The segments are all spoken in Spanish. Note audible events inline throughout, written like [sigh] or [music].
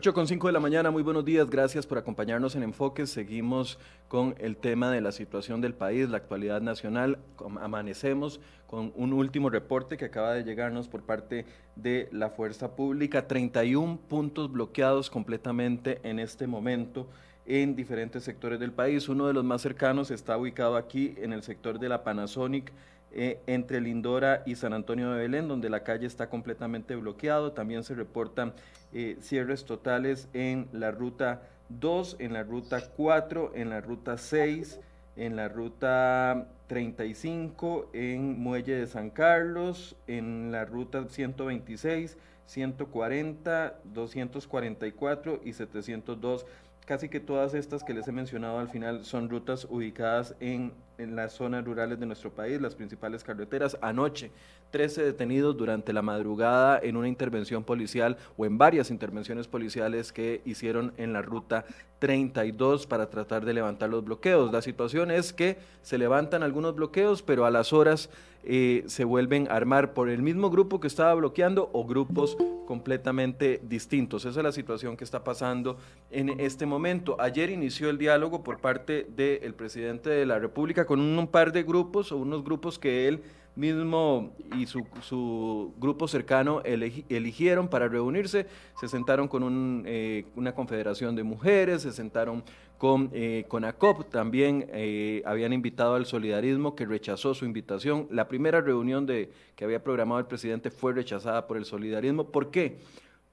8 con 5 de la mañana, muy buenos días, gracias por acompañarnos en Enfoque. Seguimos con el tema de la situación del país, la actualidad nacional. Amanecemos con un último reporte que acaba de llegarnos por parte de la Fuerza Pública. 31 puntos bloqueados completamente en este momento en diferentes sectores del país. Uno de los más cercanos está ubicado aquí en el sector de la Panasonic eh, entre Lindora y San Antonio de Belén, donde la calle está completamente bloqueado. También se reportan eh, cierres totales en la ruta 2, en la ruta 4, en la ruta 6, en la ruta 35, en Muelle de San Carlos, en la ruta 126, 140, 244 y 702 casi que todas estas que les he mencionado al final son rutas ubicadas en, en, las zonas rurales de nuestro país, las principales carreteras. Anoche, 13 detenidos durante la madrugada en una intervención policial o en varias intervenciones policiales que hicieron en la ruta 32 para tratar de levantar los bloqueos. La situación es que se levantan algunos bloqueos, pero a las horas eh, se vuelven a armar por el mismo grupo que estaba bloqueando o grupos completamente distintos. Esa es la situación que está pasando en este momento. Ayer inició el diálogo por parte del presidente de la República con un, par de grupos o unos grupos que él mismo y su, grupo cercano eligieron para reunirse, se sentaron con eh, una confederación de mujeres, se sentaron con, eh, ACOP, también eh, habían invitado al solidarismo que rechazó su invitación. La primera reunión de, que había programado el presidente fue rechazada por el solidarismo. ¿Por qué?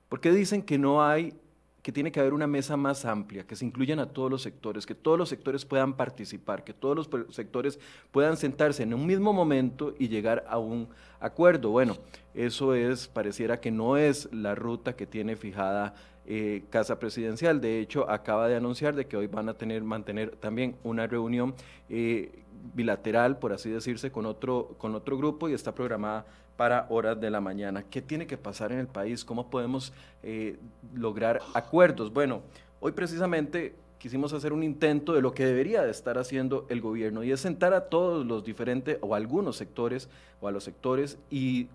Porque dicen que no hay que tiene que haber una mesa más amplia, que se incluyan a todos los sectores, que todos los sectores puedan participar, que todos los sectores puedan sentarse en un mismo momento y llegar a un acuerdo. Bueno, eso es, pareciera que no es la ruta que tiene fijada eh, Casa Presidencial. De hecho, acaba de anunciar de que hoy van a tener, mantener también una reunión eh, bilateral, por así decirse, con otro, con otro grupo y está programada para horas de la mañana. ¿Qué tiene que pasar en el país? ¿Cómo podemos eh, lograr acuerdos? Bueno, hoy precisamente quisimos hacer un intento de lo que debería de estar haciendo el gobierno y es sentar a todos los diferentes o algunos sectores o a los sectores y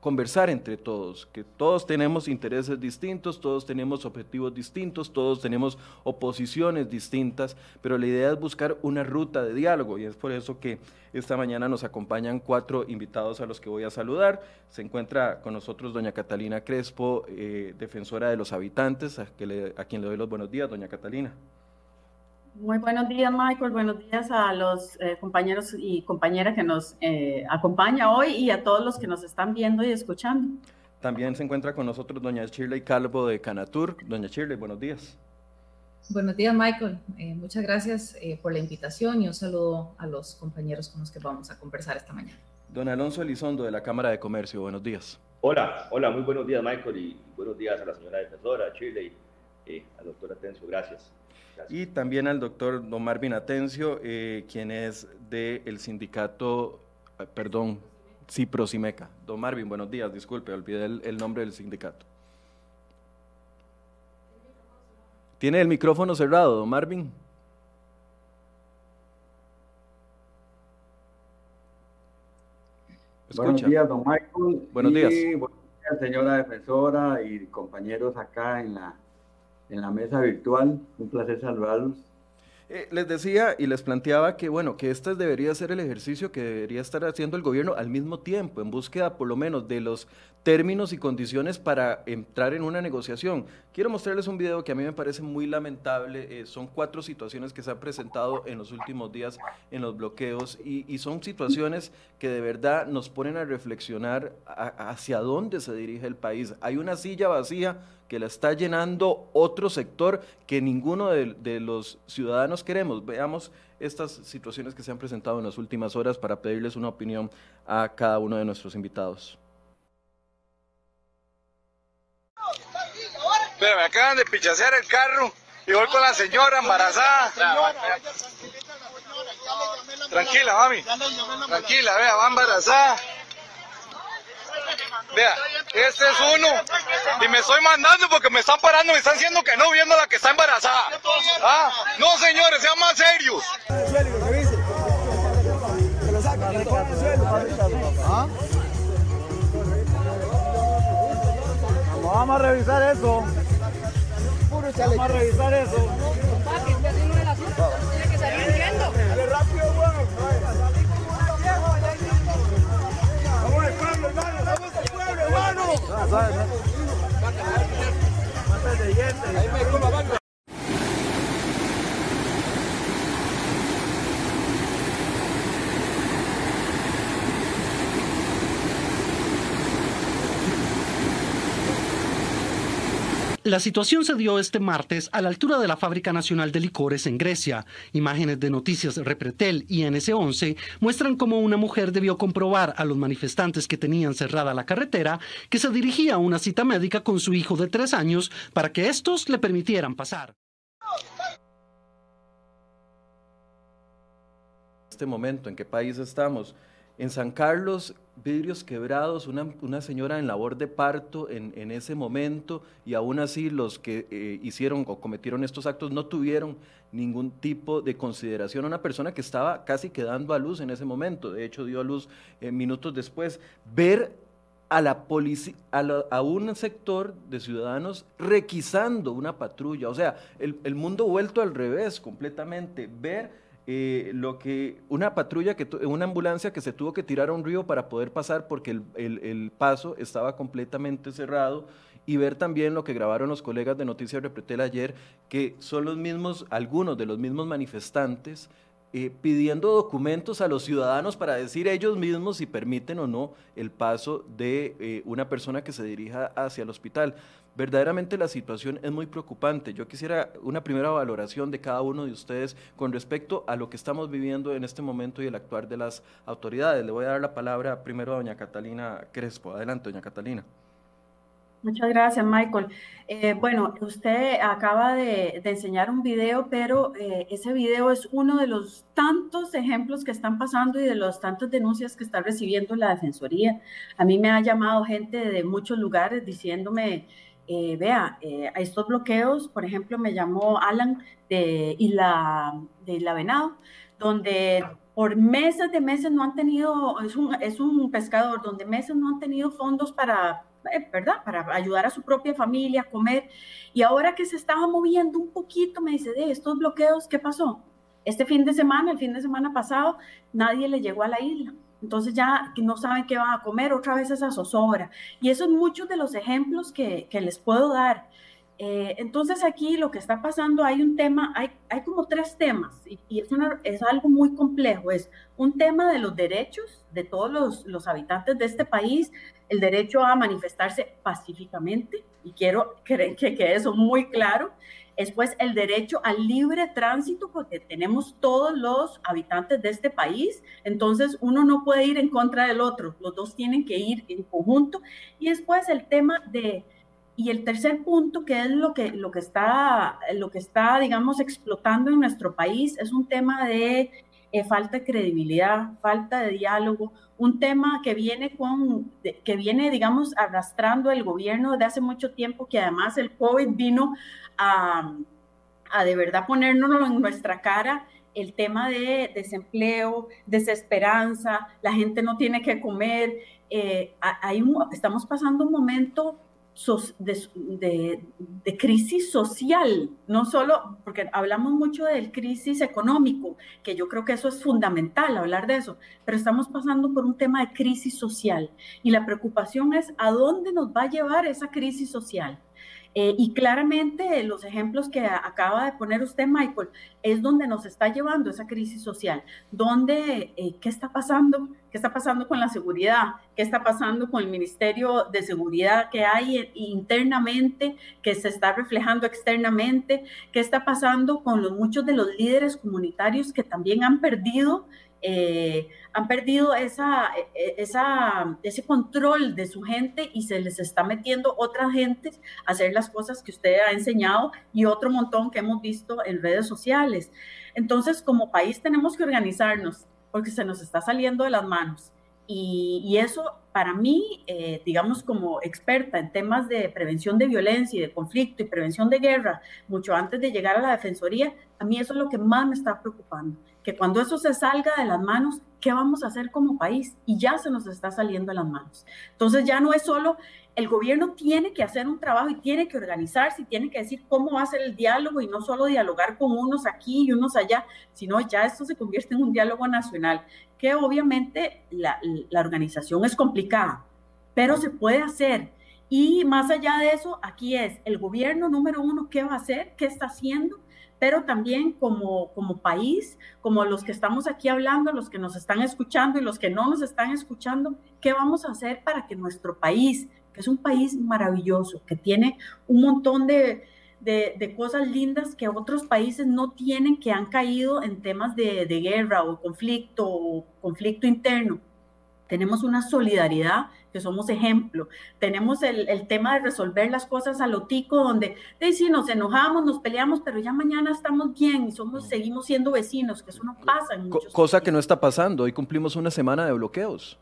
conversar entre todos, que todos tenemos intereses distintos, todos tenemos objetivos distintos, todos tenemos oposiciones distintas, pero la idea es buscar una ruta de diálogo y es por eso que esta mañana nos acompañan cuatro invitados a los que voy a saludar. Se encuentra con nosotros doña Catalina Crespo, eh, defensora de los habitantes, a, a quien le doy los buenos días, doña Catalina. Muy buenos días, Michael. Buenos días a los eh, compañeros y compañeras que nos eh, acompañan hoy y a todos los que nos están viendo y escuchando. También se encuentra con nosotros doña Shirley Calvo de Canatur. Doña Shirley, buenos días. Buenos días, Michael. Eh, muchas gracias por la invitación y un saludo a los compañeros con los que vamos a conversar esta mañana. Don Alonso Elizondo de la Cámara de Comercio, buenos días. Hola, hola, muy buenos días, Michael, y buenos días a la señora defensora, a Shirley, al doctor Atencio, gracias. Y también al doctor Don Marvin Atencio, eh, quien es del sindicato, eh, perdón, Ciprosimeca. Don Marvin, buenos días, disculpe, olvidé el, nombre del sindicato. ¿Tiene el micrófono cerrado, don Marvin? Buenos días, don Michael. Buenos días. Buenos días, señora defensora y compañeros acá en la en la mesa virtual. Un placer saludarlos. Eh, les decía y les planteaba que, bueno, que este debería ser el ejercicio que debería estar haciendo el gobierno al mismo tiempo, en búsqueda por lo menos de los términos y condiciones para entrar en una negociación. Quiero mostrarles un video que a mí me parece muy lamentable. Eh, son cuatro situaciones que se han presentado en los últimos días en los bloqueos y, son situaciones que de verdad nos ponen a reflexionar hacia dónde se dirige el país. Hay una silla vacía que la está llenando otro sector que ninguno de, los ciudadanos queremos. Veamos estas situaciones que se han presentado en las últimas horas para pedirles una opinión a cada uno de nuestros invitados. Pero me acaban de pichasear el carro y voy con la señora embarazada. Tranquila, mami. Tranquila, vea, va embarazada. Vea, este es uno. Y me estoy mandando porque me están parando, me están diciendo que no, viendo la que está embarazada. Ah, no señores, sean más serios. Vamos a revisar eso. Vamos a revisar eso. Pueblo, hermano. Vamos al pueblo, hermano. Ahí me La situación se dio este martes a la altura de la Fábrica Nacional de Licores en Grecia. Imágenes de noticias Repretel y NS11 muestran cómo una mujer debió comprobar a los manifestantes que tenían cerrada la carretera que se dirigía a una cita médica con su hijo de tres años para que estos le permitieran pasar. Este momento, ¿en qué país estamos? En San Carlos, vidrios quebrados, una, señora en labor de parto en, ese momento y aún así los que eh, hicieron o cometieron estos actos no tuvieron ningún tipo de consideración. Una persona que estaba casi quedando a luz en ese momento, de hecho dio a luz eh, minutos después. Ver a la policía, a, un sector de ciudadanos requisando una patrulla, o sea, el, el mundo vuelto al revés completamente. Ver eh, lo que una patrulla, que una ambulancia que se tuvo que tirar a un río para poder pasar porque el, el, paso estaba completamente cerrado y ver también lo que grabaron los colegas de Noticias Repretel ayer, que son los mismos, algunos de los mismos manifestantes eh, pidiendo documentos a los ciudadanos para decir ellos mismos si permiten o no el paso de eh, una persona que se dirija hacia el hospital. Verdaderamente la situación es muy preocupante. Yo quisiera una primera valoración de cada uno de ustedes con respecto a lo que estamos viviendo en este momento y el actuar de las autoridades. Le voy a dar la palabra primero a doña Catalina Crespo. Adelante, doña Catalina. Muchas gracias, Michael. Eh, bueno, usted acaba de, enseñar un video, pero eh, ese video es uno de los tantos ejemplos que están pasando y de las tantas denuncias que está recibiendo la Defensoría. A mí me ha llamado gente de muchos lugares diciéndome, eh, vea, a estos bloqueos, por ejemplo, me llamó Alan de Isla, de Isla Venado, donde por meses de meses no han tenido, es un, es un pescador, donde meses no han tenido fondos para eh, ¿verdad? Para ayudar a su propia familia a comer. Y ahora que se estaba moviendo un poquito, me dice, de estos bloqueos, ¿qué pasó? Este fin de semana, el fin de semana pasado, nadie le llegó a la isla. Entonces ya no saben qué van a comer, otra vez esa zozobra. Y esos son muchos de los ejemplos que, que les puedo dar. Eh, entonces aquí lo que está pasando, hay un tema, hay, hay como tres temas y, es, es, algo muy complejo. Es un tema de los derechos de todos los, los, habitantes de este país, el derecho a manifestarse pacíficamente y quiero que, que quede eso muy claro. Después el derecho al libre tránsito porque tenemos todos los habitantes de este país, entonces uno no puede ir en contra del otro, los dos tienen que ir en conjunto. Y después el tema de y el tercer punto, que es lo que, lo que, está, lo que está, digamos, explotando en nuestro país, es un tema de eh, falta de credibilidad, falta de diálogo, un tema que viene, con, que viene, digamos, arrastrando el gobierno de hace mucho tiempo, que además el COVID vino a, a de verdad ponernos en nuestra cara el tema de desempleo, desesperanza, la gente no tiene que comer. Eh, hay estamos pasando un momento de, crisis social, no solo porque hablamos mucho del crisis económico, que yo creo que eso es fundamental hablar de eso, pero estamos pasando por un tema de crisis social y la preocupación es a dónde nos va a llevar esa crisis social. Eh, y claramente los ejemplos que acaba de poner usted, Michael, es donde nos está llevando esa crisis social, donde, eh, ¿qué está pasando? ¿Qué está pasando con la seguridad? ¿Qué está pasando con el Ministerio de Seguridad que hay internamente, que se está reflejando externamente? ¿Qué está pasando con los, muchos de los líderes comunitarios que también han perdido eh, han perdido esa, e, e, esa, ese control de su gente y se les está metiendo otra gente a hacer las cosas que usted ha enseñado y otro montón que hemos visto en redes sociales. Entonces, como país tenemos que organizarnos porque se nos está saliendo de las manos. Y, eso para mí, eh, digamos como experta en temas de prevención de violencia y de conflicto y prevención de guerra, mucho antes de llegar a la Defensoría, a mí eso es lo que más me está preocupando que cuando eso se salga de las manos, ¿qué vamos a hacer como país? Y ya se nos está saliendo de las manos. Entonces ya no es solo el gobierno tiene que hacer un trabajo y tiene que organizarse y tiene que decir cómo va a ser el diálogo y no solo dialogar con unos aquí y unos allá, sino ya esto se convierte en un diálogo nacional, que obviamente la, la organización es complicada, pero se puede hacer. Y más allá de eso, aquí es el gobierno número uno, ¿qué va a hacer? ¿Qué está haciendo? Pero también como, como país, como los que estamos aquí hablando, los que nos están escuchando y los que no nos están escuchando, ¿qué vamos a hacer para que nuestro país es un país maravilloso, que tiene un montón de, de, cosas lindas que otros países no tienen, que han caído en temas de, de guerra o conflicto o conflicto interno. Tenemos una solidaridad que somos ejemplo. Tenemos el, el, tema de resolver las cosas a lo tico, donde de, sí, nos enojamos, nos peleamos, pero ya mañana estamos bien y somos, seguimos siendo vecinos, que eso no pasa en muchos Cosa que no está pasando. Hoy cumplimos una semana de bloqueos.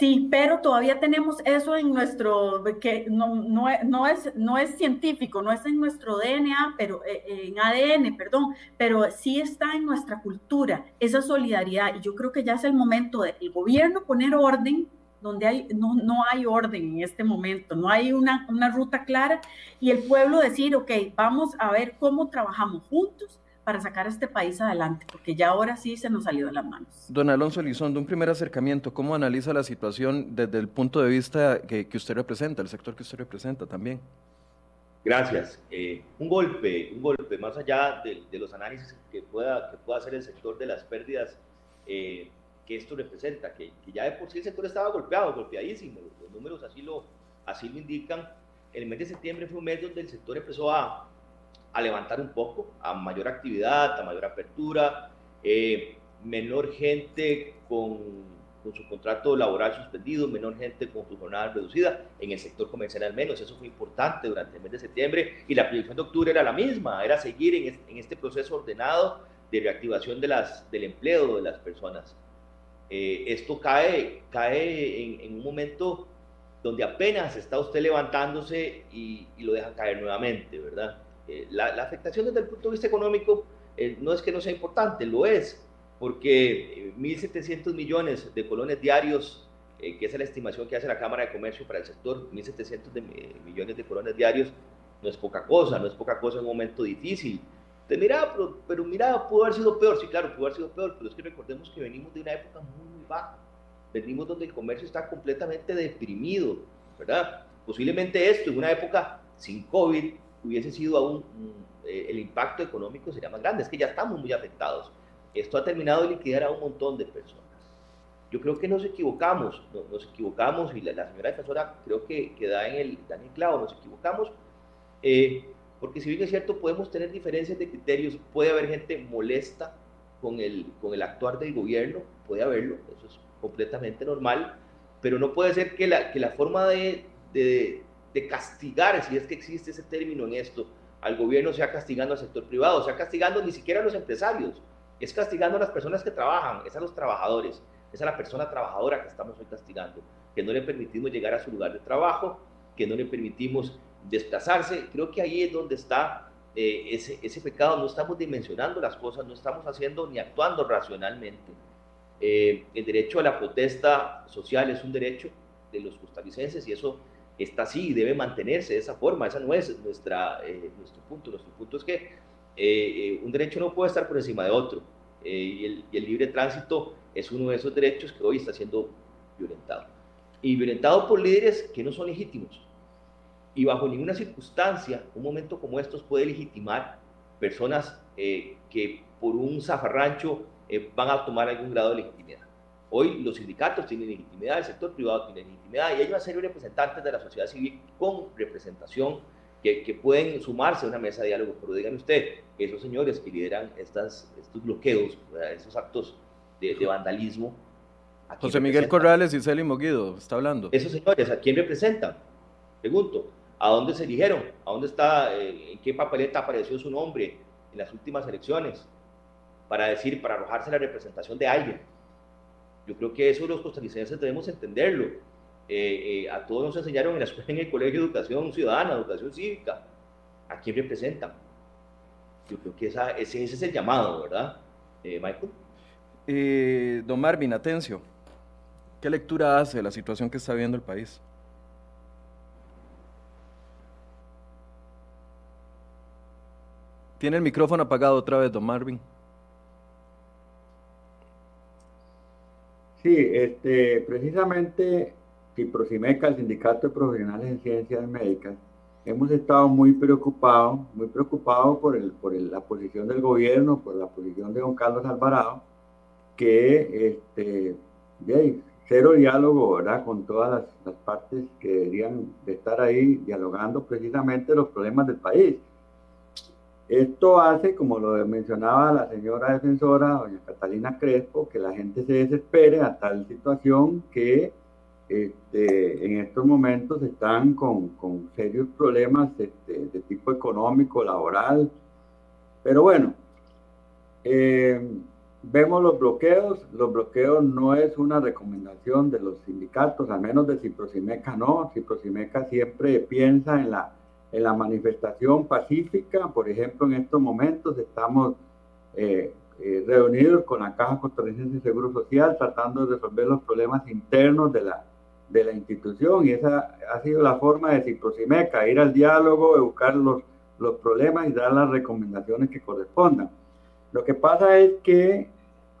Sí, pero todavía tenemos eso en nuestro, que no, no, no, es, no es científico, no es en nuestro DNA, pero eh, en ADN, perdón, pero sí está en nuestra cultura, esa solidaridad. Y yo creo que ya es el momento del gobierno poner orden donde hay, no, no hay orden en este momento, no hay una, una ruta clara y el pueblo decir, ok, vamos a ver cómo trabajamos juntos para sacar este país adelante, porque ya ahora sí se nos salió de las manos. Don Alonso Elizondo, un primer acercamiento, ¿cómo analiza la situación desde el punto de vista que, que usted representa, el sector que usted representa también? Gracias. Eh, un golpe, un golpe, más allá de, de, los análisis que pueda, que pueda hacer el sector de las pérdidas eh, que esto representa, que, que, ya de por sí el sector estaba golpeado, golpeadísimo, los números así lo, así lo indican. El mes de septiembre fue un mes donde el sector empezó a, a levantar un poco, a mayor actividad, a mayor apertura, eh, menor gente con, con, su contrato laboral suspendido, menor gente con su jornada reducida, en el sector comercial al menos, eso fue importante durante el mes de septiembre y la proyección de octubre era la misma, era seguir en este, en este proceso ordenado de reactivación de las, del empleo de las personas. Eh, esto cae, cae en, en, un momento donde apenas está usted levantándose y, y lo dejan caer nuevamente, ¿verdad? Eh, la, afectación desde el punto de vista económico eh, no es que no sea importante, lo es, porque 1.700 eh, millones de colones diarios, que es la estimación que hace la Cámara de Comercio para el sector, 1.700 millones de colones diarios, no es poca cosa, no es poca cosa en un momento difícil. Te mira, pero, pero, mira, pudo haber sido peor, sí, claro, pudo haber sido peor, pero es que recordemos que venimos de una época muy, muy baja, venimos donde el comercio está completamente deprimido, ¿verdad? Posiblemente esto en una época sin COVID, hubiese sido aún, eh, el impacto económico sería más grande. Es que ya estamos muy afectados. Esto ha terminado de liquidar a un montón de personas. Yo creo que nos equivocamos, nos equivocamos y la, señora defensora creo que, que da, en el, da en el clavo, nos equivocamos, eh, porque si bien es cierto, podemos tener diferencias de criterios, puede haber gente molesta con el, con el actuar del gobierno, puede haberlo, eso es completamente normal, pero no puede ser que la, que la forma de, de, de castigar, si es que existe ese término en esto, al gobierno sea castigando al sector privado, sea castigando ni siquiera a los empresarios, es castigando a las personas que trabajan, es a los trabajadores, es a la persona trabajadora que estamos hoy castigando, que no le permitimos llegar a su lugar de trabajo, que no le permitimos desplazarse. Creo que ahí es donde está eh, ese, ese, pecado, no estamos dimensionando las cosas, no estamos haciendo ni actuando racionalmente. Eh, el derecho a la protesta social es un derecho de los costarricenses y eso está así y debe mantenerse de esa forma. Esa no es nuestra, eh, nuestro punto. Nuestro punto es que eh, eh, un derecho no puede estar por encima de otro. Y el, y, el, libre tránsito es uno de esos derechos que hoy está siendo violentado. Y violentado por líderes que no son legítimos. Y bajo ninguna circunstancia, un momento como estos puede legitimar personas que por un zafarrancho van a tomar algún grado de legitimidad. Hoy los sindicatos tienen legitimidad, el sector privado tiene legitimidad y hay una serie de representantes de la sociedad civil con representación que, que pueden sumarse a una mesa de diálogo. Pero díganme usted, esos señores que lideran estas, estos bloqueos, esos actos de, de vandalismo. José Miguel Corrales y Celi Moguido, está hablando. Esos señores, ¿a quién representan? Pregunto, ¿a dónde se eligieron? ¿A dónde está, eh, en qué papeleta apareció su nombre en las últimas elecciones? Para decir, para arrojarse la representación de alguien. Yo creo que eso los costarricenses debemos entenderlo. Eh, eh, a todos nos enseñaron en la escuela, en el colegio, educación ciudadana, educación cívica. ¿A quién representan? Yo creo que esa, ese, es el llamado, ¿verdad? Eh, Michael. Don Marvin, Atencio, ¿qué lectura hace de la situación que está viendo el país? Tiene el micrófono apagado otra vez, don Marvin. Sí, este, precisamente Ciprosimeca, el Sindicato de Profesionales en Ciencias Médicas, hemos estado muy preocupados, muy preocupados por, el, por la posición del gobierno, por la posición de don Carlos Alvarado, que este, cero diálogo ¿verdad? con todas las, las, partes que deberían de estar ahí dialogando precisamente los problemas del país. Esto hace, como lo mencionaba la señora defensora, doña Catalina Crespo, que la gente se desespere a tal situación que este, en estos momentos están con, con serios problemas este, de tipo económico, laboral. Pero bueno, eh, vemos los bloqueos. Los bloqueos no es una recomendación de los sindicatos, al menos de Ciprosimeca no. Ciprosimeca siempre piensa en la en la manifestación pacífica. Por ejemplo, en estos momentos estamos eh, eh, reunidos con la Caja Costarricense de Seguro Social tratando de resolver los problemas internos de la, de la institución y esa ha sido la forma de Ciprosimeca, ir al diálogo, buscar los, los problemas y dar las recomendaciones que correspondan. Lo que pasa es que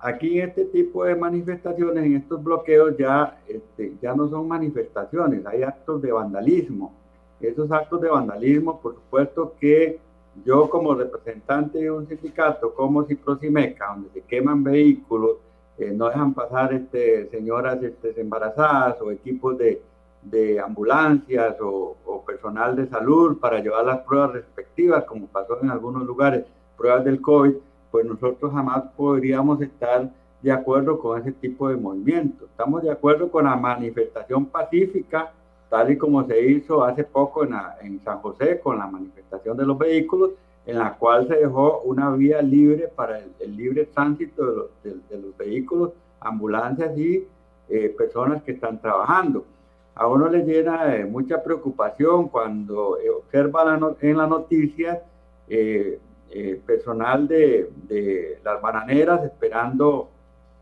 aquí en este tipo de manifestaciones, en estos bloqueos, ya, este, ya no son manifestaciones, hay actos de vandalismo esos actos de vandalismo, por supuesto que yo como representante de un sindicato como Ciprosimeca, donde se queman vehículos, eh, no dejan pasar este, señoras este, embarazadas o equipos de, de ambulancias o, o, personal de salud para llevar las pruebas respectivas, como pasó en algunos lugares, pruebas del COVID, pues nosotros jamás podríamos estar de acuerdo con ese tipo de movimiento. Estamos de acuerdo con la manifestación pacífica tal y como se hizo hace poco en, en, San José con la manifestación de los vehículos, en la cual se dejó una vía libre para el, libre tránsito de los, de, los, vehículos, ambulancias y eh, personas que están trabajando. A uno le llena de mucha preocupación cuando eh, observa la en las noticias eh, personal de, de, las bananeras esperando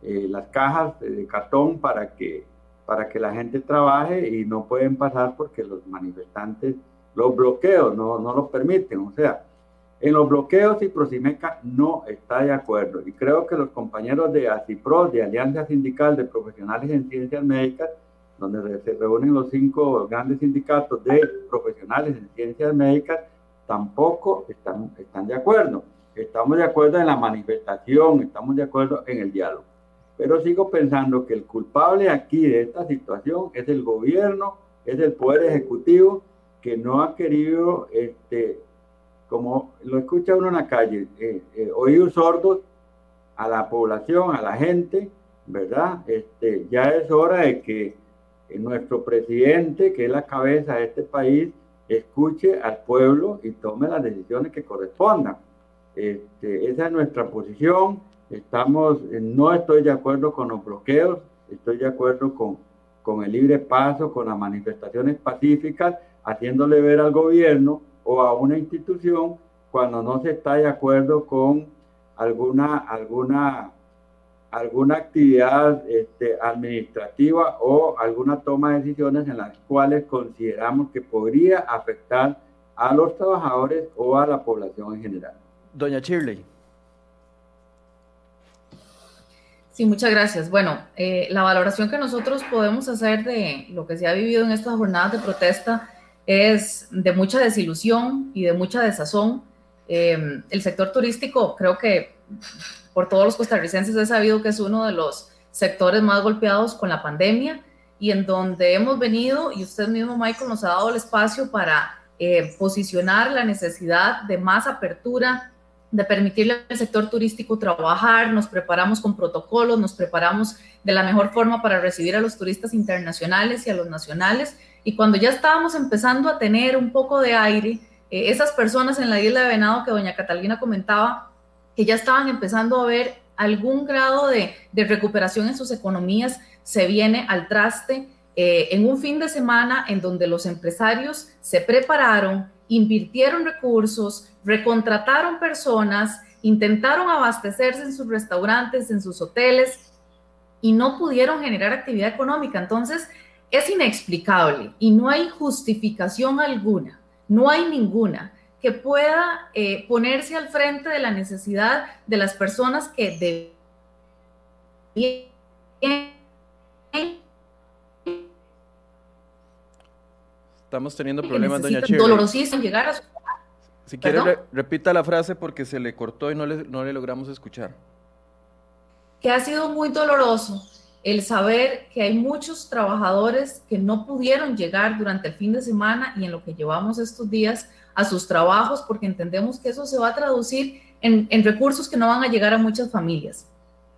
las cajas de cartón para que para que la gente trabaje y no pueden pasar porque los manifestantes, los bloqueos no, no los permiten. O sea, en los bloqueos y Prosimeca no está de acuerdo. Y creo que los compañeros de ACIPRO, de Alianza Sindical de Profesionales en Ciencias Médicas, donde se reúnen los cinco grandes sindicatos de profesionales en ciencias médicas, tampoco están, están de acuerdo. Estamos de acuerdo en la manifestación, estamos de acuerdo en el diálogo. Pero sigo pensando que el culpable aquí de esta situación es el gobierno, es el poder ejecutivo que no ha querido, este, como lo escucha uno en la calle, eh, eh, oídos sordos a la población, a la gente, ¿verdad? Este, ya es hora de que nuestro presidente, que es la cabeza de este país, escuche al pueblo y tome las decisiones que correspondan. Este, esa es nuestra posición. Estamos, eh, no estoy de acuerdo con los bloqueos, estoy de acuerdo con, con el libre paso, con las manifestaciones pacíficas, haciéndole ver al gobierno o a una institución cuando no se está de acuerdo con alguna, alguna, alguna actividad este, administrativa o alguna toma de decisiones en las cuales consideramos que podría afectar a los trabajadores o a la población en general. Doña Shirley. Sí, muchas gracias. Bueno, eh, la valoración que nosotros podemos hacer de lo que se ha vivido en estas jornadas de protesta es de mucha desilusión y de mucha desazón. Eh, el sector turístico, creo que por todos los costarricenses he sabido que es uno de los sectores más golpeados con la pandemia y en donde hemos venido, y usted mismo, Michael, nos ha dado el espacio para eh, posicionar la necesidad de más apertura de permitirle al sector turístico trabajar, nos preparamos con protocolos, nos preparamos de la mejor forma para recibir a los turistas internacionales y a los nacionales. Y cuando ya estábamos empezando a tener un poco de aire, eh, esas personas en la isla de Venado que doña Catalina comentaba, que ya estaban empezando a ver algún grado de, de recuperación en sus economías, se viene al traste eh, en un fin de semana en donde los empresarios se prepararon, invirtieron recursos, recontrataron personas, intentaron abastecerse en sus restaurantes, en sus hoteles y no pudieron generar actividad económica. Entonces, es inexplicable y no hay justificación alguna, no hay ninguna que pueda eh, ponerse al frente de la necesidad de las personas que deben Estamos teniendo problemas, doña Chile. Dolorosísimo llegar a su... Si quiere, repita la frase porque se le cortó y no le, no le logramos escuchar. Que ha sido muy doloroso el saber que hay muchos trabajadores que no pudieron llegar durante el fin de semana y en lo que llevamos estos días a sus trabajos porque entendemos que eso se va a traducir en, en recursos que no van a llegar a muchas familias.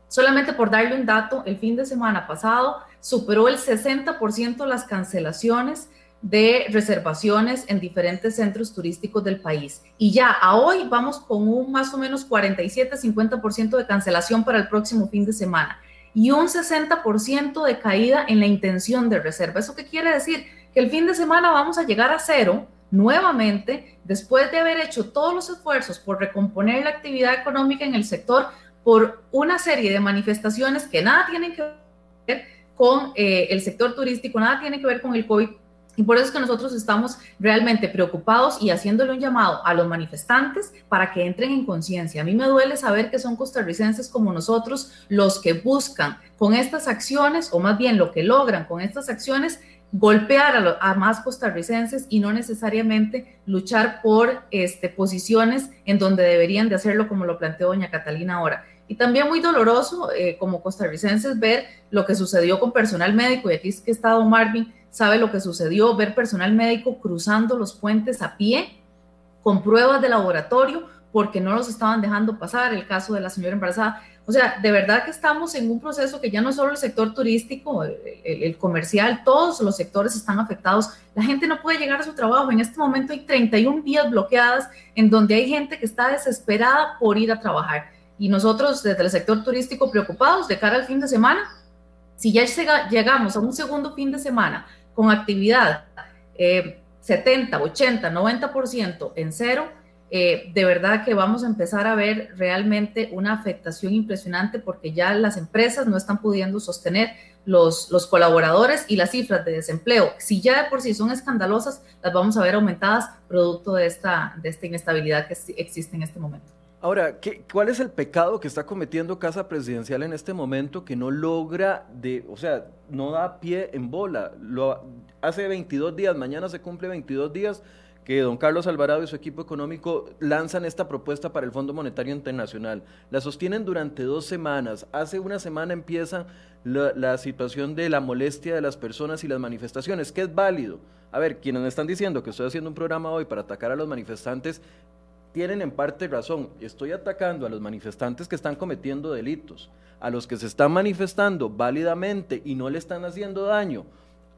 Solamente por darle un dato, el fin de semana pasado superó el 60% las cancelaciones de reservaciones en diferentes centros turísticos del país. Y ya a hoy vamos con un más o menos 47-50% de cancelación para el próximo fin de semana y un 60% de caída en la intención de reserva. ¿Eso qué quiere decir? Que el fin de semana vamos a llegar a cero nuevamente después de haber hecho todos los esfuerzos por recomponer la actividad económica en el sector por una serie de manifestaciones que nada tienen que ver con eh, el sector turístico, nada tiene que ver con el COVID y por eso es que nosotros estamos realmente preocupados y haciéndole un llamado a los manifestantes para que entren en conciencia. A mí me duele saber que son costarricenses como nosotros los que buscan con estas acciones, o más bien lo que logran con estas acciones, golpear a, más costarricenses y no necesariamente luchar por este, posiciones en donde deberían de hacerlo como lo planteó doña Catalina ahora. Y también muy doloroso eh, como costarricenses ver lo que sucedió con personal médico, y aquí es que está Don Marvin, sabe lo que sucedió, ver personal médico cruzando los puentes a pie con pruebas de laboratorio porque no los estaban dejando pasar, el caso de la señora embarazada. O sea, de verdad que estamos en un proceso que ya no es solo el sector turístico, el, comercial, todos los sectores están afectados. La gente no puede llegar a su trabajo. En este momento hay 31 vías bloqueadas en donde hay gente que está desesperada por ir a trabajar. Y nosotros desde el sector turístico preocupados de cara al fin de semana, si ya llegamos a un segundo fin de semana con actividad 70, 80, 90% en cero, eh, de verdad que vamos a empezar a ver realmente una afectación impresionante porque ya las empresas no están pudiendo sostener los, los colaboradores y las cifras de desempleo, si ya de por sí son escandalosas, las vamos a ver aumentadas producto de esta, de esta inestabilidad que existe en este momento. Ahora, ¿qué, ¿cuál es el pecado que está cometiendo Casa Presidencial en este momento que no logra, de, o sea, no da pie en bola? Hace 22 días, mañana se cumple 22 días que don Carlos Alvarado y su equipo económico lanzan esta propuesta para el Fondo Monetario Internacional. La sostienen durante dos semanas. Hace una semana empieza la, la, situación de la molestia de las personas y las manifestaciones, que es válido. A ver, quienes me están diciendo que estoy haciendo un programa hoy para atacar a los manifestantes, tienen en parte razón. Estoy atacando a los manifestantes que están cometiendo delitos, a los que se están manifestando válidamente y no le están haciendo daño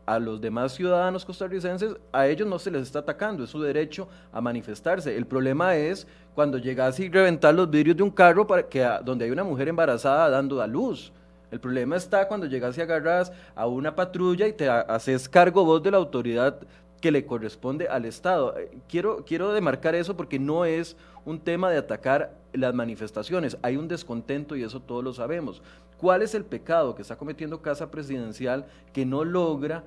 a los demás ciudadanos costarricenses, a ellos no se les está atacando, es su derecho a manifestarse. El problema es cuando llegas y reventar los vidrios de un carro para que, donde hay una mujer embarazada dando a luz. El problema está cuando llegas y agarras a una patrulla y te haces cargo vos de la autoridad que le corresponde al Estado. Eh, quiero, quiero demarcar eso porque no es un tema de atacar las manifestaciones, hay un descontento y eso todos lo sabemos. ¿Cuál es el pecado que está cometiendo Casa Presidencial que no logra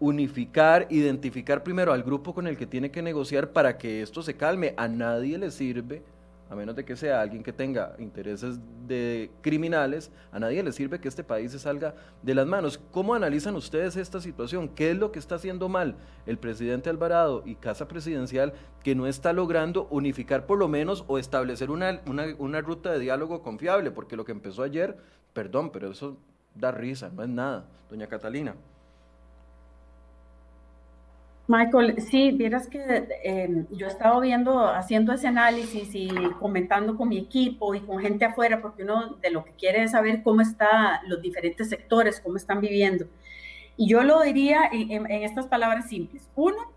unificar, identificar primero al grupo con el que tiene que negociar para que esto se calme? A nadie le sirve a menos de que sea alguien que tenga intereses de criminales, a nadie le sirve que este país se salga de las manos. ¿Cómo analizan ustedes esta situación? ¿Qué es lo que está haciendo mal el presidente Alvarado y Casa Presidencial que no está logrando unificar por lo menos o establecer una, una, una ruta de diálogo confiable? Porque lo que empezó ayer, perdón, pero eso da risa, no es nada. Doña Catalina. Michael, sí, vieras que em, yo he estado viendo, haciendo ese análisis y comentando con mi equipo y con gente afuera, porque uno de lo que quiere es saber cómo están los diferentes sectores, cómo están viviendo. Y yo lo diría en, en estas palabras simples. Uno,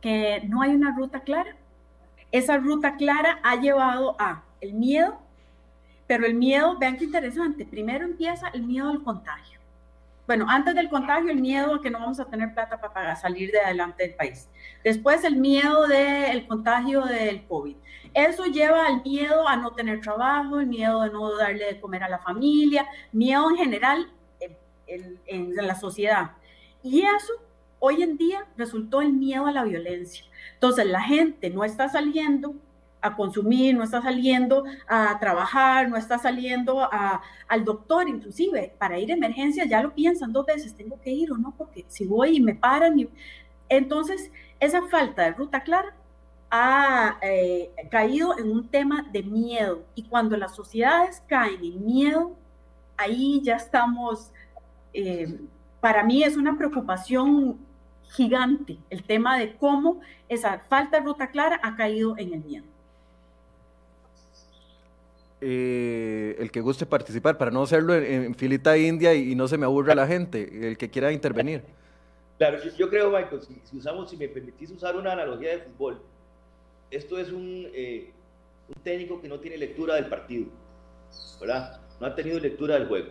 que no hay una ruta clara. Esa ruta clara ha llevado a el miedo, pero el miedo, vean qué interesante, primero empieza el miedo al contagio bueno, antes del contagio, el miedo a que no vamos a tener plata para salir de adelante del país. Después, el miedo del contagio del COVID. Eso lleva al miedo a no tener trabajo, el miedo de no darle de comer a la familia, miedo en general en, en la sociedad. Y eso hoy en día resultó el miedo a la violencia. Entonces, la gente no está saliendo a consumir, no está saliendo a trabajar, no está saliendo al doctor, inclusive para ir a emergencia ya lo piensan dos veces, tengo que ir o no, porque si voy y me paran. Entonces, esa falta de ruta clara ha eh, caído en un tema de miedo y cuando las sociedades caen en miedo, ahí ya estamos, eh, para mí es una preocupación gigante el tema de cómo esa falta de ruta clara ha caído en el miedo. Eh, el que guste participar, para no hacerlo en, filita india y, no se me aburra la gente, el que quiera intervenir. Claro, yo, creo, Michael, si, usamos, si me permitís usar una analogía de fútbol, esto es un, eh, un técnico que no tiene lectura del partido, ¿verdad? No ha tenido lectura del juego.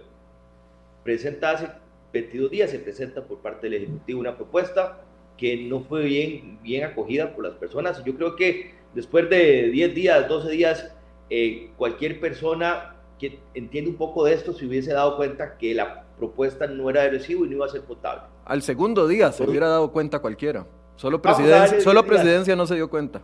Presenta hace 22 días, se presenta por parte del Ejecutivo una propuesta que no fue bien, bien acogida por las personas. Yo creo que después de 10 días, 12 días, eh, cualquier persona que entiende un poco de esto se hubiese dado cuenta que la propuesta no era de recibo y no iba a ser potable. Al segundo día se hubiera dado cuenta cualquiera. Solo presidencia, solo presidencia no se dio cuenta.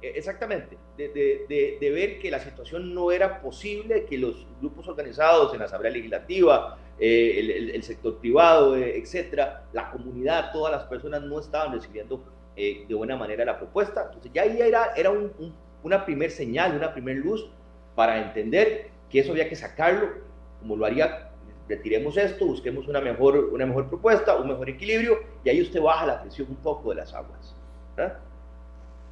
E, exactamente, de, de, de, ver que la situación no era posible, que los grupos organizados en la Asamblea Legislativa, eh, el, el, sector privado, eh, etcétera, la comunidad, todas las personas no estaban recibiendo de buena manera la propuesta. Entonces ya ahí era, era un, un una primer señal, una primer luz para entender que eso había que sacarlo, como lo haría, retiremos esto, busquemos una mejor, una mejor propuesta, un mejor equilibrio, y ahí usted baja la presión un poco de las aguas.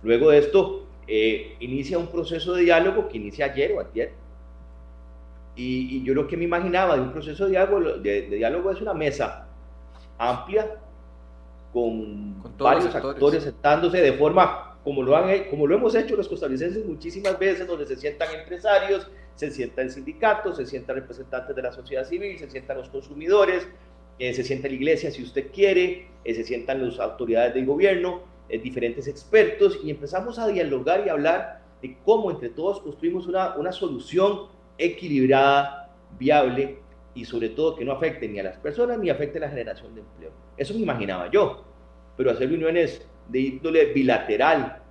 Luego de esto, eh, inicia un proceso de diálogo que inicia ayer o ayer. Y, yo lo que me imaginaba de un proceso de diálogo, de, diálogo es una mesa amplia con, varios actores sentándose de forma como lo, han, como lo hemos hecho los costarricenses muchísimas veces, donde se sientan empresarios, se sientan sindicatos, se sientan representantes de la sociedad civil, se sientan los consumidores, eh, se sienta la iglesia si usted quiere, eh, se sientan las autoridades del gobierno, eh, diferentes expertos, y empezamos a dialogar y hablar de cómo entre todos construimos una, una solución equilibrada, viable y sobre todo que no afecte ni a las personas ni afecte a la generación de empleo. Eso me imaginaba yo, pero hacer reuniones de índole bilateral,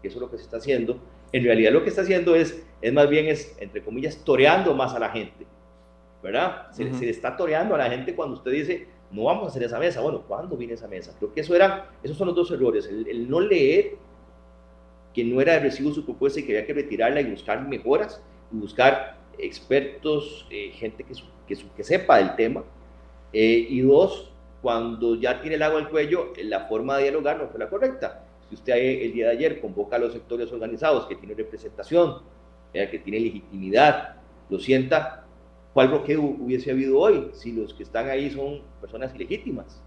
que eso es lo que se está haciendo, en realidad lo que está haciendo es, es más bien, es, entre comillas, toreando más a la gente, ¿verdad? Se, le está toreando a la gente cuando usted dice, no vamos a hacer esa mesa. Bueno, ¿cuándo viene esa mesa? Creo que eso era, esos son los dos errores, el, no leer que no era de recibo su propuesta y que había que retirarla y buscar mejoras, y buscar expertos, eh, gente que, que, que, sepa del tema, eh, y dos, cuando ya tiene el agua al cuello, la forma de dialogar no fue la correcta. Si usted el día de ayer convoca a los sectores organizados que tienen representación, eh, que tienen legitimidad, lo sienta, ¿cuál bloqueo hubiese habido hoy si los que están ahí son personas ilegítimas?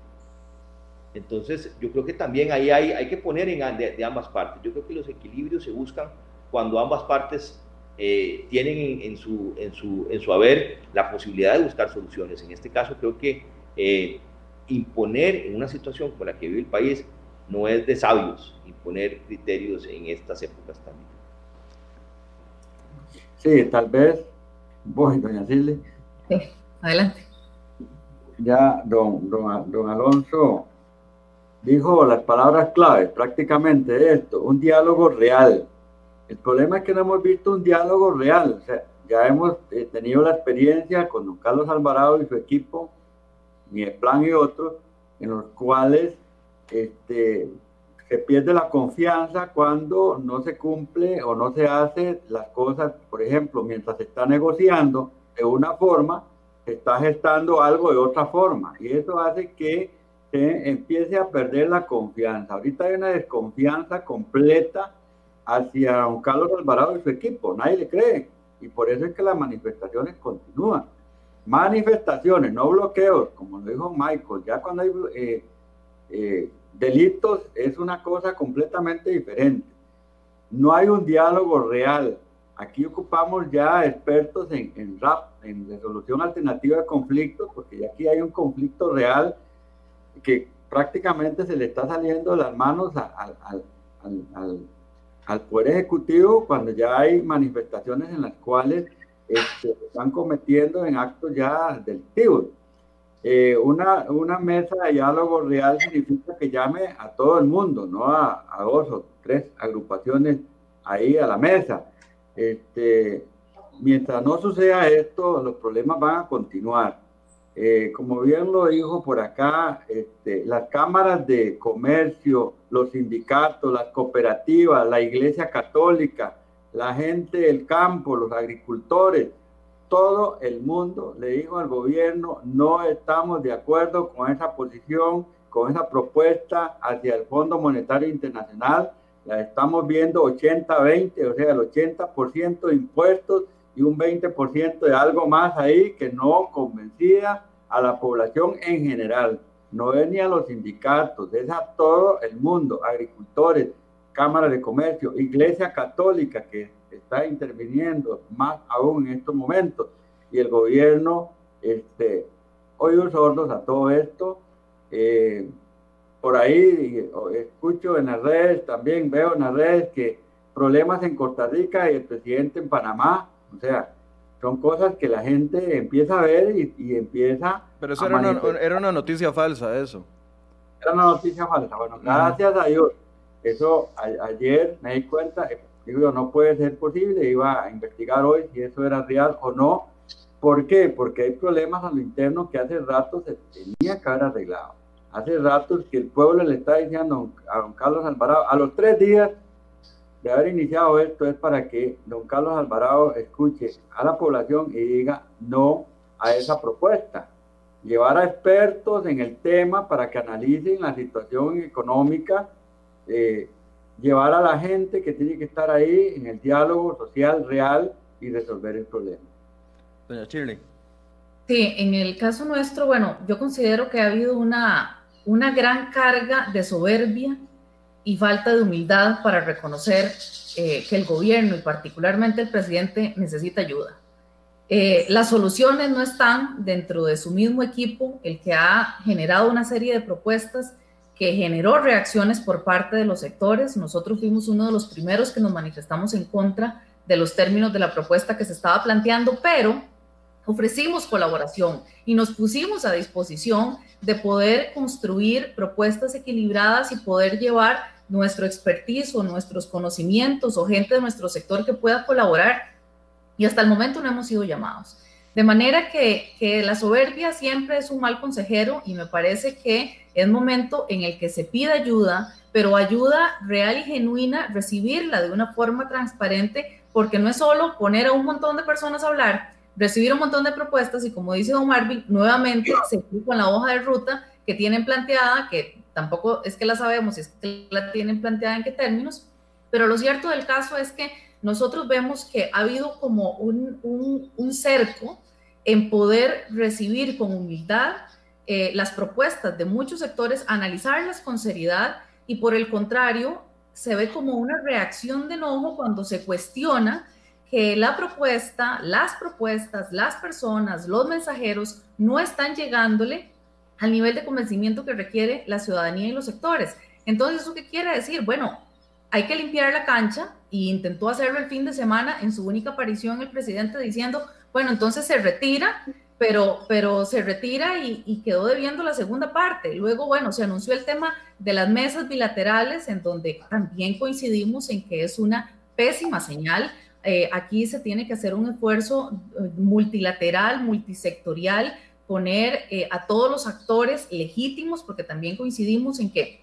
Entonces, yo creo que también ahí hay, hay que poner en, de, ambas partes. Yo creo que los equilibrios se buscan cuando ambas partes eh, tienen en, su, en, su, en su haber la posibilidad de buscar soluciones. En este caso, creo que eh, imponer en una situación como la que vive el país no es de sabios imponer criterios en estas épocas también. Sí, tal vez voy, doña Silvia. [laughs] Sí, adelante. Ya, don, don, don Alonso dijo las palabras claves prácticamente de esto, un diálogo real. El problema es que no hemos visto un diálogo real. O sea, ya hemos eh, tenido la experiencia con don Carlos Alvarado y su equipo mi plan y otros, en los cuales este, se pierde la confianza cuando no se cumple o no se hace las cosas, por ejemplo, mientras se está negociando de una forma, se está gestando algo de otra forma. Y eso hace que se empiece a perder la confianza. Ahorita hay una desconfianza completa hacia don Carlos Alvarado y su equipo. Nadie le cree. Y por eso es que las manifestaciones continúan manifestaciones, no bloqueos, como lo dijo Michael, ya cuando hay eh, eh, delitos es una cosa completamente diferente. No hay un diálogo real aquí ocupamos ya expertos en, en RAP, en resolución alternativa de conflictos, porque ya aquí hay un conflicto real que prácticamente se le está saliendo de las manos al, al, al, Poder Ejecutivo cuando ya hay manifestaciones en las cuales este, están cometiendo en actos ya delictivos. Eh, una, una mesa de diálogo real significa que llame a todo el mundo, no a, a dos o tres agrupaciones ahí a la mesa. Este, mientras no suceda esto, los problemas van a continuar. Eh, como bien lo dijo por acá, este, las cámaras de comercio, los sindicatos, las cooperativas, la iglesia católica, la gente del campo, los agricultores, todo el mundo le dijo al gobierno, no estamos de acuerdo con esa posición, con esa propuesta hacia el Fondo Monetario Internacional. La estamos viendo 80-20, o sea, el 80% de impuestos y un 20% de algo más ahí que no convencía a la población en general. No es ni a los sindicatos, es a todo el mundo, agricultores, cámaras de comercio, iglesia católica que está interviniendo más aún en estos momentos y el gobierno este, oídos sordos a todo esto. Eh, por ahí escucho en las redes, también veo en las redes que problemas en Costa Rica y el presidente en Panamá. O sea, son cosas que la gente empieza a ver y, empieza Pero eso era una, era una, noticia falsa, eso. Era una noticia falsa. Bueno, gracias a Dios. Eso ayer me di cuenta, eh, digo, no puede ser posible, iba a investigar hoy si eso era real o no. ¿Por qué? Porque hay problemas a lo interno que hace rato se tenía que haber arreglado. Hace rato que el pueblo le está diciendo a don Carlos Alvarado, a los tres días de haber iniciado esto es para que don Carlos Alvarado escuche a la población y diga no a esa propuesta. Llevar a expertos en el tema para que analicen la situación económica, eh, llevar a la gente que tiene que estar ahí en el diálogo social real y resolver el problema. Doña Shirley. Sí, en el caso nuestro, bueno, yo considero que ha habido una, una gran carga de soberbia y falta de humildad para reconocer eh, que el gobierno y particularmente el presidente necesita ayuda. Eh, las soluciones no están dentro de su mismo equipo, el que ha generado una serie de propuestas que generó reacciones por parte de los sectores. Nosotros fuimos uno de los primeros que nos manifestamos en contra de los términos de la propuesta que se estaba planteando, pero ofrecimos colaboración y nos pusimos a disposición de poder construir propuestas equilibradas y poder llevar nuestro expertise o nuestros conocimientos o gente de nuestro sector que pueda colaborar y hasta el momento no hemos sido llamados. De manera que, que, la soberbia siempre es un mal consejero y me parece que es momento en el que se pida ayuda, pero ayuda real y genuina, recibirla de una forma transparente, porque no es solo poner a un montón de personas a hablar, recibir un montón de propuestas y como dice Don Marvin, nuevamente se con la hoja de ruta que tienen planteada, que tampoco es que la sabemos, es que la tienen planteada en qué términos, pero lo cierto del caso es que nosotros vemos que ha habido como un, un, cerco en poder recibir con humildad eh, las propuestas de muchos sectores, analizarlas con seriedad y por el contrario, se ve como una reacción de enojo cuando se cuestiona que la propuesta, las propuestas, las personas, los mensajeros no están llegándole al nivel de convencimiento que requiere la ciudadanía y los sectores. Entonces, ¿eso qué quiere decir? Bueno, hay que limpiar la cancha y intentó hacerlo el fin de semana en su única aparición el presidente diciendo, bueno, entonces se retira, pero, pero se retira y, quedó debiendo la segunda parte. Luego, bueno, se anunció el tema de las mesas bilaterales, en donde también coincidimos en que es una pésima señal. Eh, aquí se tiene que hacer un esfuerzo eh, multilateral, multisectorial, poner eh, a todos los actores legítimos, porque también coincidimos en que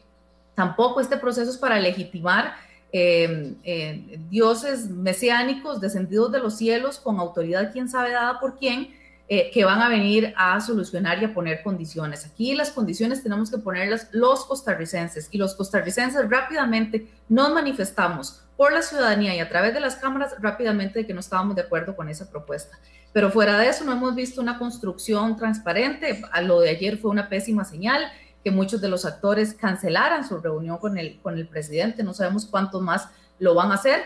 tampoco este proceso es para legitimar em, eh, dioses mesiánicos descendidos de los cielos con autoridad, quién sabe, dada por quién, eh, que van a venir a solucionar y a poner condiciones. Aquí las condiciones tenemos que ponerlas los costarricenses y los costarricenses rápidamente nos manifestamos por la ciudadanía y a través de las cámaras rápidamente de que no estábamos de acuerdo con esa propuesta. Pero fuera de eso no hemos visto una construcción transparente. A lo de ayer fue una pésima señal que muchos de los actores cancelaran su reunión con el, con el presidente. No sabemos cuántos más lo van a hacer.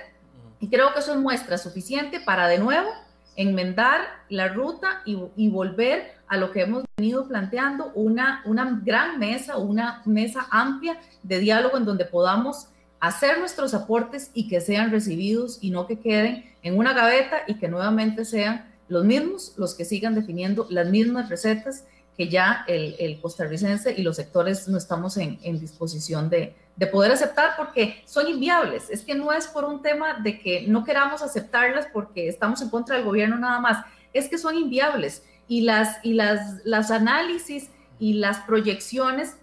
Y creo que eso es muestra suficiente para de nuevo enmendar la ruta y, volver a lo que hemos venido planteando, una, una gran mesa, una mesa amplia de diálogo en donde podamos hacer nuestros aportes y que sean recibidos y no que queden en una gaveta y que nuevamente sean los mismos los que sigan definiendo las mismas recetas que ya el, costarricense y los sectores no estamos en, disposición de, de, poder aceptar porque son inviables. Es que no es por un tema de que no queramos aceptarlas porque estamos en contra del gobierno nada más, es que son inviables y las, y las, las análisis y las proyecciones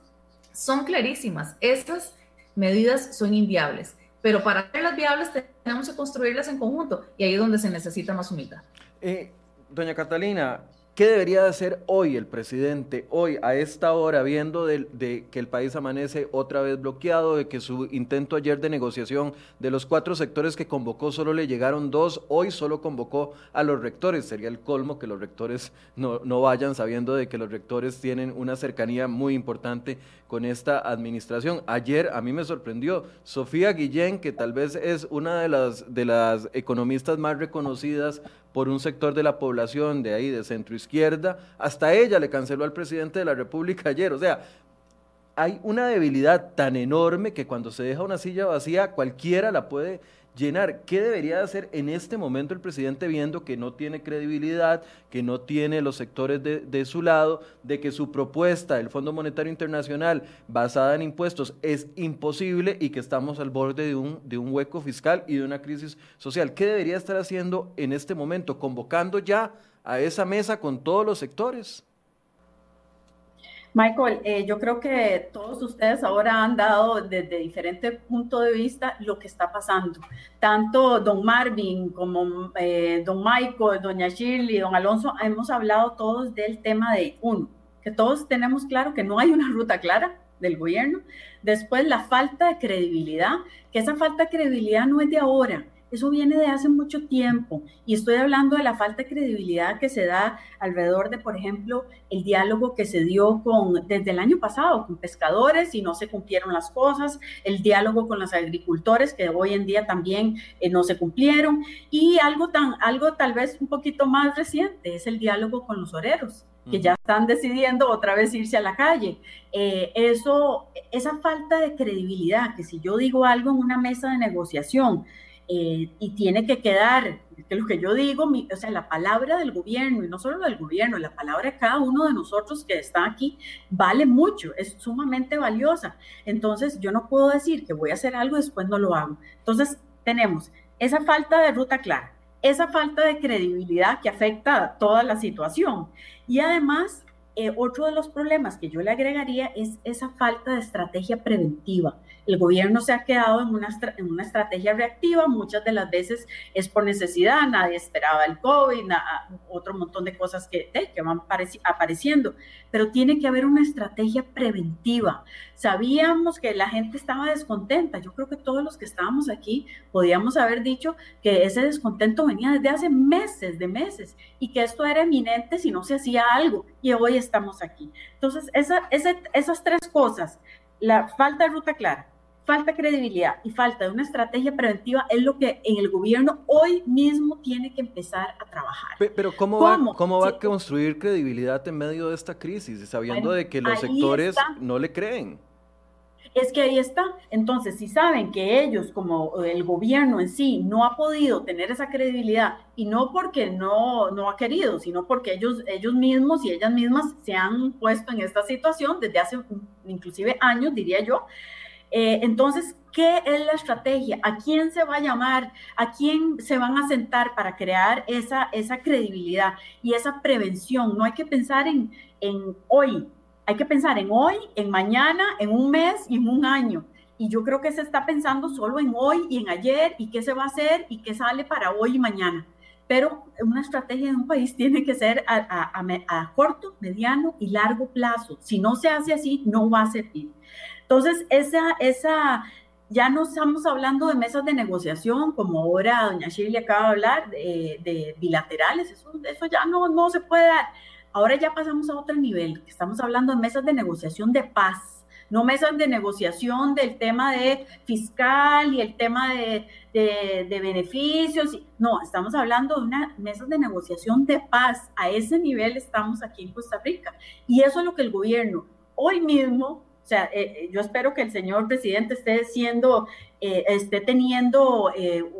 son clarísimas. Estas medidas son inviables, pero para hacerlas viables tenemos que construirlas en conjunto y ahí es donde se necesita más humildad. Eh, doña Catalina, ¿Qué debería hacer hoy el presidente, hoy a esta hora, viendo de, que el país amanece otra vez bloqueado, de que su intento ayer de negociación de los cuatro sectores que convocó solo le llegaron dos, hoy solo convocó a los rectores? Sería el colmo que los rectores no, no vayan sabiendo de que los rectores tienen una cercanía muy importante con esta administración. Ayer a mí me sorprendió Sofía Guillén, que tal vez es una de las, de las economistas más reconocidas por un sector de la población de ahí, de centro izquierda, hasta ella le canceló al presidente de la República ayer. O sea, hay una debilidad tan enorme que cuando se deja una silla vacía, cualquiera la puede llenar. ¿Qué debería hacer en este momento el presidente viendo que no tiene credibilidad, que no tiene los sectores de, su lado, de que su propuesta del Fondo Monetario Internacional basada en impuestos es imposible y que estamos al borde de un, de un hueco fiscal y de una crisis social? ¿Qué debería estar haciendo en este momento? Convocando ya a esa mesa con todos los sectores. Michael, eh, yo creo que todos ustedes ahora han dado desde diferente punto de vista lo que está pasando. Tanto don Marvin como eh, don Michael, doña Shirley, don Alonso, hemos hablado todos del tema de uno, que todos tenemos claro que no hay una ruta clara del gobierno. Después, la falta de credibilidad, que esa falta de credibilidad no es de ahora, eso viene de hace mucho tiempo y estoy hablando de la falta de credibilidad que se da alrededor de, por ejemplo, el diálogo que se dio con desde el año pasado con pescadores y no se cumplieron las cosas, el diálogo con los agricultores que hoy en día también eh, no se cumplieron y algo tan algo tal vez un poquito más reciente es el diálogo con los oreros que ya están decidiendo otra vez irse a la calle. Eh, eso, esa falta de credibilidad, que si yo digo algo en una mesa de negociación, eh, y tiene que quedar, que lo que yo digo, o sea, la palabra del gobierno, y no solo del gobierno, la palabra de cada uno de nosotros que está aquí, vale mucho, es sumamente valiosa. Entonces, yo no puedo decir que voy a hacer algo y después no lo hago. Entonces, tenemos esa falta de ruta clara, esa falta de credibilidad que afecta toda la situación. Y además, eh, otro de los problemas que yo le agregaría es esa falta de estrategia preventiva. El gobierno se ha quedado en una, estrategia reactiva, muchas de las veces es por necesidad, nadie esperaba el COVID, otro montón de cosas que, que van apareciendo, pero tiene que haber una estrategia preventiva. Sabíamos que la gente estaba descontenta, yo creo que todos los que estábamos aquí podíamos haber dicho que ese descontento venía desde hace meses, de meses, y que esto era eminente si no se hacía algo, y hoy estamos aquí. Entonces, esa, esas tres cosas, la falta de ruta clara, falta credibilidad y falta de una estrategia preventiva es lo que en el gobierno hoy mismo tiene que empezar a trabajar. Pero ¿cómo, Va, cómo va a construir credibilidad en medio de esta crisis, sabiendo de que los sectores no le creen? Es que ahí está. Entonces, si saben que ellos, como el gobierno en sí, no ha podido tener esa credibilidad, y no porque no, no ha querido, sino porque ellos, ellos mismos y ellas mismas se han puesto en esta situación desde hace inclusive años, diría yo, eh, entonces, ¿qué es la estrategia? ¿A quién se va a llamar? ¿A quién se van a sentar para crear esa, credibilidad y esa prevención? No hay que pensar en, hoy, hay que pensar en hoy, en mañana, en un mes y en un año. Y yo creo que se está pensando solo en hoy y en ayer y qué se va a hacer y qué sale para hoy y mañana. Pero una estrategia de un país [laughs] tiene que ser a, a, a corto, mediano y largo plazo. Si no se hace así, no va a servir. Entonces, esa, esa, ya no estamos hablando de mesas de negociación, como ahora doña Shirley acaba de hablar, de, bilaterales, eso, eso ya no, no se puede dar. Ahora ya pasamos a otro nivel, estamos hablando de mesas de negociación de paz, no mesas de negociación del tema de fiscal y el tema de, de, beneficios. No, estamos hablando de una mesa de negociación de paz. A ese nivel estamos aquí en Costa Rica. Y eso es lo que el gobierno hoy mismo o sea, eh, eh, yo espero que el señor presidente esté siendo, eh, esté teniendo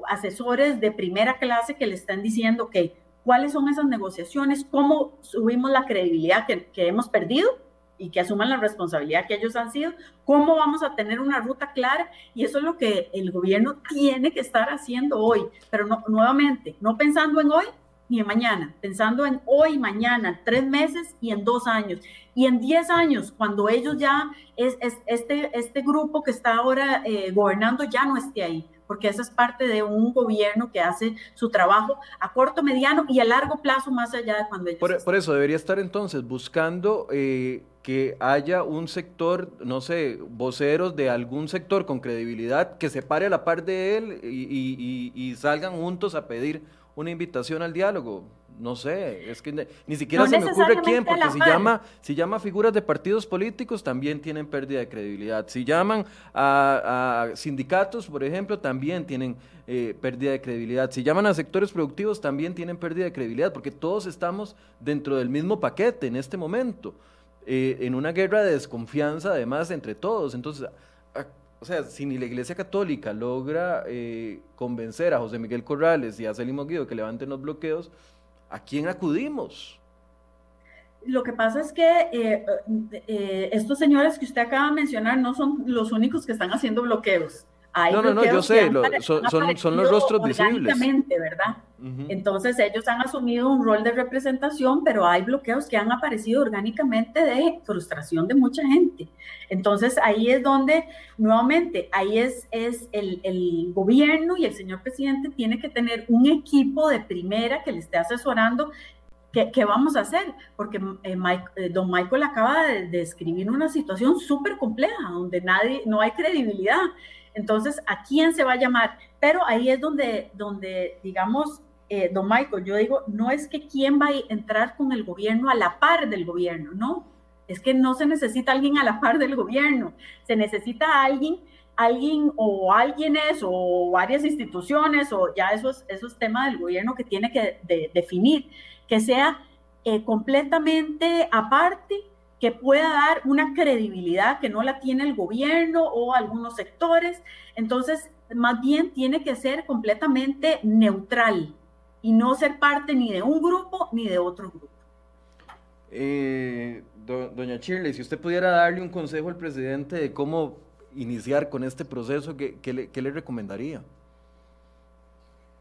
asesores de primera clase que le están diciendo que cuáles son esas negociaciones, cómo subimos la credibilidad que, que hemos perdido y que asuman la responsabilidad que ellos han sido, cómo vamos a tener una ruta clara y eso es lo que el gobierno tiene que estar haciendo hoy, pero no, nuevamente, no pensando en hoy ni en mañana, pensando en hoy, mañana, tres meses y en dos años. Y en diez años, cuando ellos ya, es, este, este grupo que está ahora eh, gobernando ya no esté ahí, porque esa es parte de un gobierno que hace su trabajo a corto, mediano y a largo plazo, más allá de cuando ellos... Por, eso debería estar entonces buscando... Eh, que haya un sector, no sé, voceros de algún sector con credibilidad que se pare a la par de él y salgan juntos a pedir una invitación al diálogo. No sé, es que ni siquiera se me ocurre quién, porque si llama, si llama figuras de partidos políticos también tienen pérdida de credibilidad. Si llaman a, sindicatos, por ejemplo, también tienen eh, pérdida de credibilidad. Si llaman a sectores productivos, también tienen pérdida de credibilidad, porque todos estamos dentro del mismo paquete en este momento, eh, en una guerra de desconfianza, además, entre todos. Entonces, o sea, si ni la Iglesia Católica logra eh, convencer a José Miguel Corrales y a Celimo Guido que levanten los bloqueos, ¿a quién acudimos? Lo que pasa es que eh, eh, estos señores que usted acaba de mencionar no son los únicos que están haciendo bloqueos no, no, no, yo sé, son, los rostros visibles. ¿verdad? Entonces ellos han asumido un rol de representación, pero hay bloqueos que han aparecido orgánicamente de frustración de mucha gente. Entonces ahí es donde, nuevamente, ahí es, es el, el gobierno y el señor presidente tiene que tener un equipo de primera que le esté asesorando ¿Qué, vamos a hacer? Porque eh, eh, don Michael acaba de describir una situación súper compleja, donde nadie, no hay credibilidad. Entonces, ¿a quién se va a llamar? Pero ahí es donde, donde digamos, eh, don Michael, yo digo, no es que quién va a entrar con el gobierno a la par del gobierno, no. Es que no se necesita alguien a la par del gobierno, se necesita alguien, alguien o alguienes o varias instituciones o ya esos, esos temas del gobierno que tiene que definir, que sea eh, completamente aparte que pueda dar una credibilidad que no la tiene el gobierno o algunos sectores. Entonces, más bien tiene que ser completamente neutral y no ser parte ni de un grupo ni de otro grupo. Eh, doña Shirley, si usted pudiera darle un consejo al presidente de cómo iniciar con este proceso, ¿qué, le, recomendaría?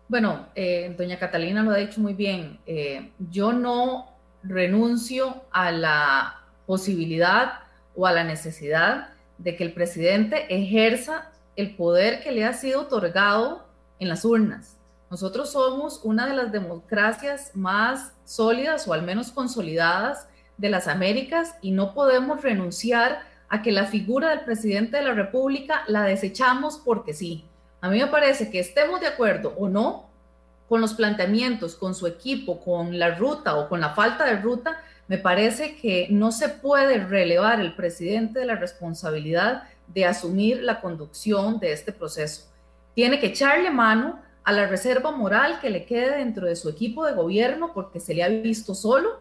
Bueno, eh, doña Catalina lo ha dicho muy bien. Eh, yo no renuncio a la posibilidad o a la necesidad de que el presidente ejerza el poder que le ha sido otorgado en las urnas. Nosotros somos una de las democracias más sólidas o al menos consolidadas de las Américas y no podemos renunciar a que la figura del presidente de la República la desechamos porque sí. A mí me parece que estemos de acuerdo o no con los planteamientos, con su equipo, con la ruta o con la falta de ruta, me parece que no se puede relevar el presidente de la responsabilidad de asumir la conducción de este proceso. Tiene que echarle mano a la reserva moral que le quede dentro de su equipo de gobierno porque se le ha visto solo,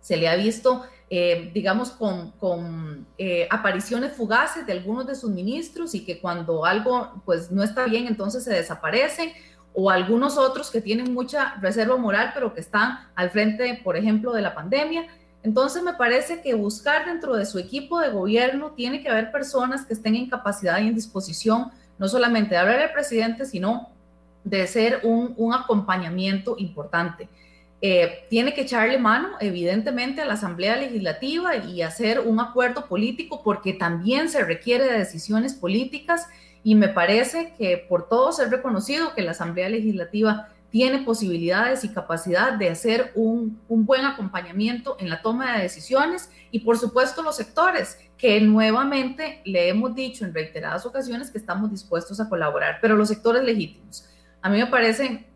se le ha visto, eh, digamos, con, eh, apariciones fugaces de algunos de sus ministros y que cuando algo pues no está bien entonces se desaparecen o algunos otros que tienen mucha reserva moral pero que están al frente, por ejemplo, de la pandemia. Entonces me parece que buscar dentro de su equipo de gobierno tiene que haber personas que estén en capacidad y en disposición no solamente de hablar al presidente, sino de ser un, acompañamiento importante. Eh, tiene que echarle mano, evidentemente, a la Asamblea Legislativa y hacer un acuerdo político porque también se requiere de decisiones políticas y me parece que por todos es reconocido que la Asamblea Legislativa tiene posibilidades y capacidad de hacer un, buen acompañamiento en la toma de decisiones y por supuesto los sectores que nuevamente le hemos dicho en reiteradas ocasiones que estamos dispuestos a colaborar, pero los sectores legítimos. A mí me parece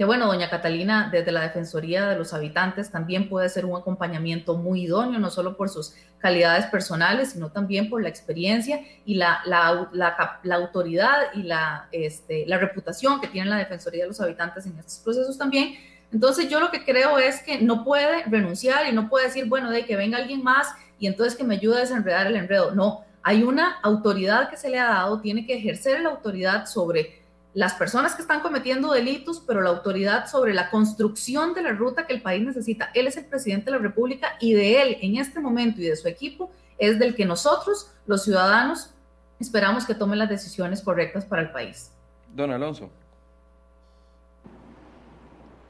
que bueno, doña Catalina, desde la Defensoría de los Habitantes también puede ser un acompañamiento muy idóneo, no solo por sus calidades personales, sino también por la experiencia y la, la, la, autoridad y la, este, la reputación que tiene la Defensoría de los Habitantes en estos procesos también. Entonces yo lo que creo es que no puede renunciar y no puede decir, bueno, de que venga alguien más y entonces que me ayude a desenredar el enredo. No, hay una autoridad que se le ha dado, tiene que ejercer la autoridad sobre las personas que están cometiendo delitos, pero la autoridad sobre la construcción de la ruta que el país necesita. Él es el presidente de la República y de él en este momento y de su equipo es del que nosotros, los ciudadanos, esperamos que tome las decisiones correctas para el país. Don Alonso.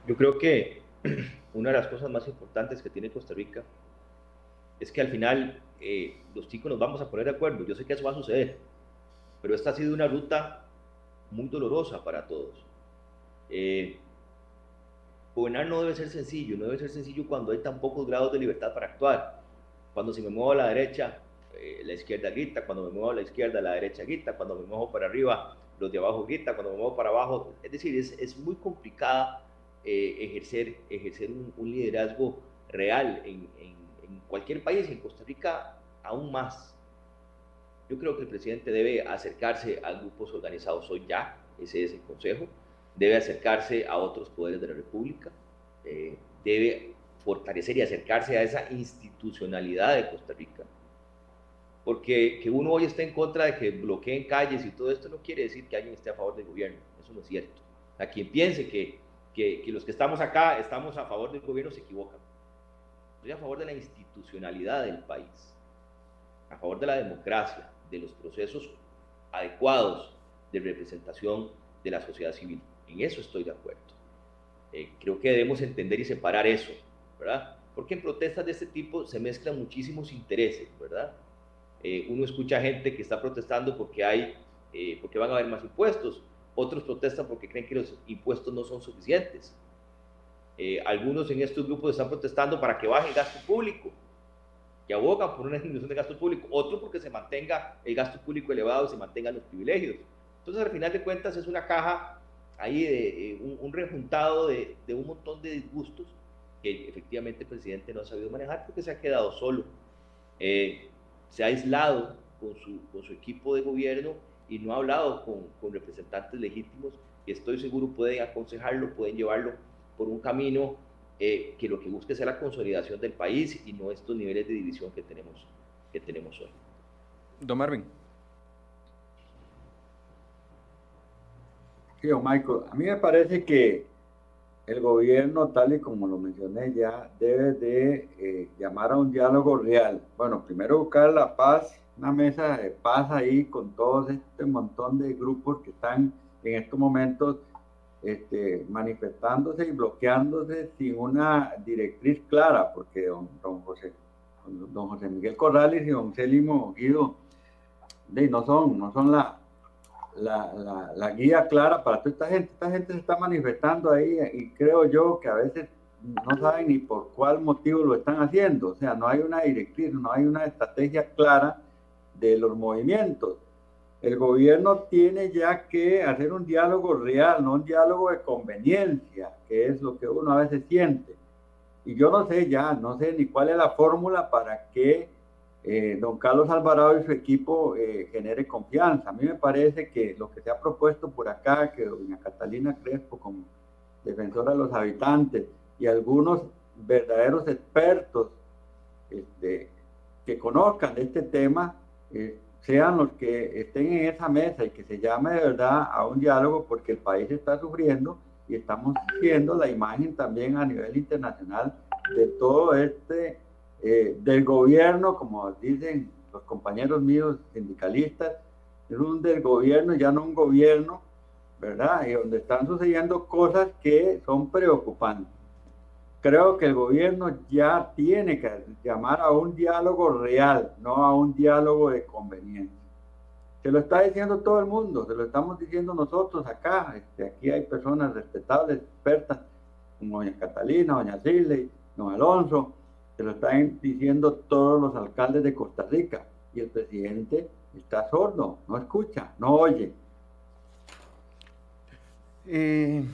Yo creo que [clears throat] una de las cosas más importantes que tiene Costa Rica es que al final eh, los chicos nos vamos a poner de acuerdo. Yo sé que eso va a suceder, pero esta ha sido una ruta muy dolorosa para todos. Eh, gobernar no debe ser sencillo, no debe ser sencillo cuando hay tan pocos grados de libertad para actuar. Cuando si me muevo a la derecha, eh, la izquierda grita, cuando me muevo a la izquierda, la derecha grita, cuando me muevo para arriba, los de abajo gritan, cuando me muevo para abajo. Es decir, es, es muy complicada eh, ejercer, ejercer un, liderazgo real en, en, en cualquier país, en Costa Rica aún más. Yo creo que el presidente debe acercarse a grupos organizados hoy ya, ese es el consejo, debe acercarse a otros poderes de la República, eh, debe fortalecer y acercarse a esa institucionalidad de Costa Rica. Porque que uno hoy esté en contra de que bloqueen calles y todo esto no quiere decir que alguien esté a favor del gobierno, eso no es cierto. A quien piense que, que, que los que estamos acá estamos a favor del gobierno se equivocan. Estoy a favor de la institucionalidad del país, a favor de la democracia, de los procesos adecuados de representación de la sociedad civil. En eso estoy de acuerdo. Eh, creo que debemos entender y separar eso, ¿verdad? Porque en protestas de este tipo se mezclan muchísimos intereses, ¿verdad? Eh, uno escucha gente que está protestando porque hay, eh, porque van a haber más impuestos, otros protestan porque creen que los impuestos no son suficientes. algunos en estos grupos están protestando para que baje el gasto público, que abogan por una disminución de gasto público, otro porque se mantenga el gasto público elevado y se mantengan los privilegios. Entonces, al final de cuentas, es una caja ahí de eh, un, rejuntado de, de, un montón de disgustos que efectivamente el presidente no ha sabido manejar porque se ha quedado solo. Eh, se ha aislado con su, con su, equipo de gobierno y no ha hablado con, con representantes legítimos que estoy seguro pueden aconsejarlo, pueden llevarlo por un camino eh, que lo que busque sea la consolidación del país y no estos niveles de división que tenemos, que tenemos hoy. Don Marvin. Sí, don Michael, a mí me parece que el gobierno, tal y como lo mencioné ya, debe de eh, llamar a un diálogo real. Bueno, primero buscar la paz, una mesa de paz ahí con todos este montón de grupos que están en estos momentos este, manifestándose y bloqueándose sin una directriz clara, porque don, don José, don José Miguel Corrales y don Célimo Guido no son, no son la, la, la, guía clara para toda esta gente. Esta gente se está manifestando ahí y creo yo que a veces no saben ni por cuál motivo lo están haciendo. O sea, no hay una directriz, no hay una estrategia clara de los movimientos. El gobierno tiene ya que hacer un diálogo real, no un diálogo de conveniencia, que es lo que uno a veces siente. Y yo no sé ya, no sé ni cuál es la fórmula para que eh, don Carlos Alvarado y su equipo eh, genere confianza. A mí me parece que lo que se ha propuesto por acá, que doña Catalina Crespo como defensora de los habitantes y algunos verdaderos expertos este, que conozcan este tema, eh, sean los que estén en esa mesa y que se llame de verdad a un diálogo porque el país está sufriendo y estamos viendo la imagen también a nivel internacional de todo este, eh, del gobierno, como dicen los compañeros míos sindicalistas, es un del gobierno, ya no un gobierno, ¿verdad? Y donde están sucediendo cosas que son preocupantes creo que el gobierno ya tiene que llamar a un diálogo real, no a un diálogo de conveniencia. Se lo está diciendo todo el mundo, se lo estamos diciendo nosotros acá. Este, aquí hay personas respetables, expertas, como doña Catalina, doña Siley, don Alonso, se lo están diciendo todos los alcaldes de Costa Rica. Y el presidente está sordo, no escucha, no oye. Eh,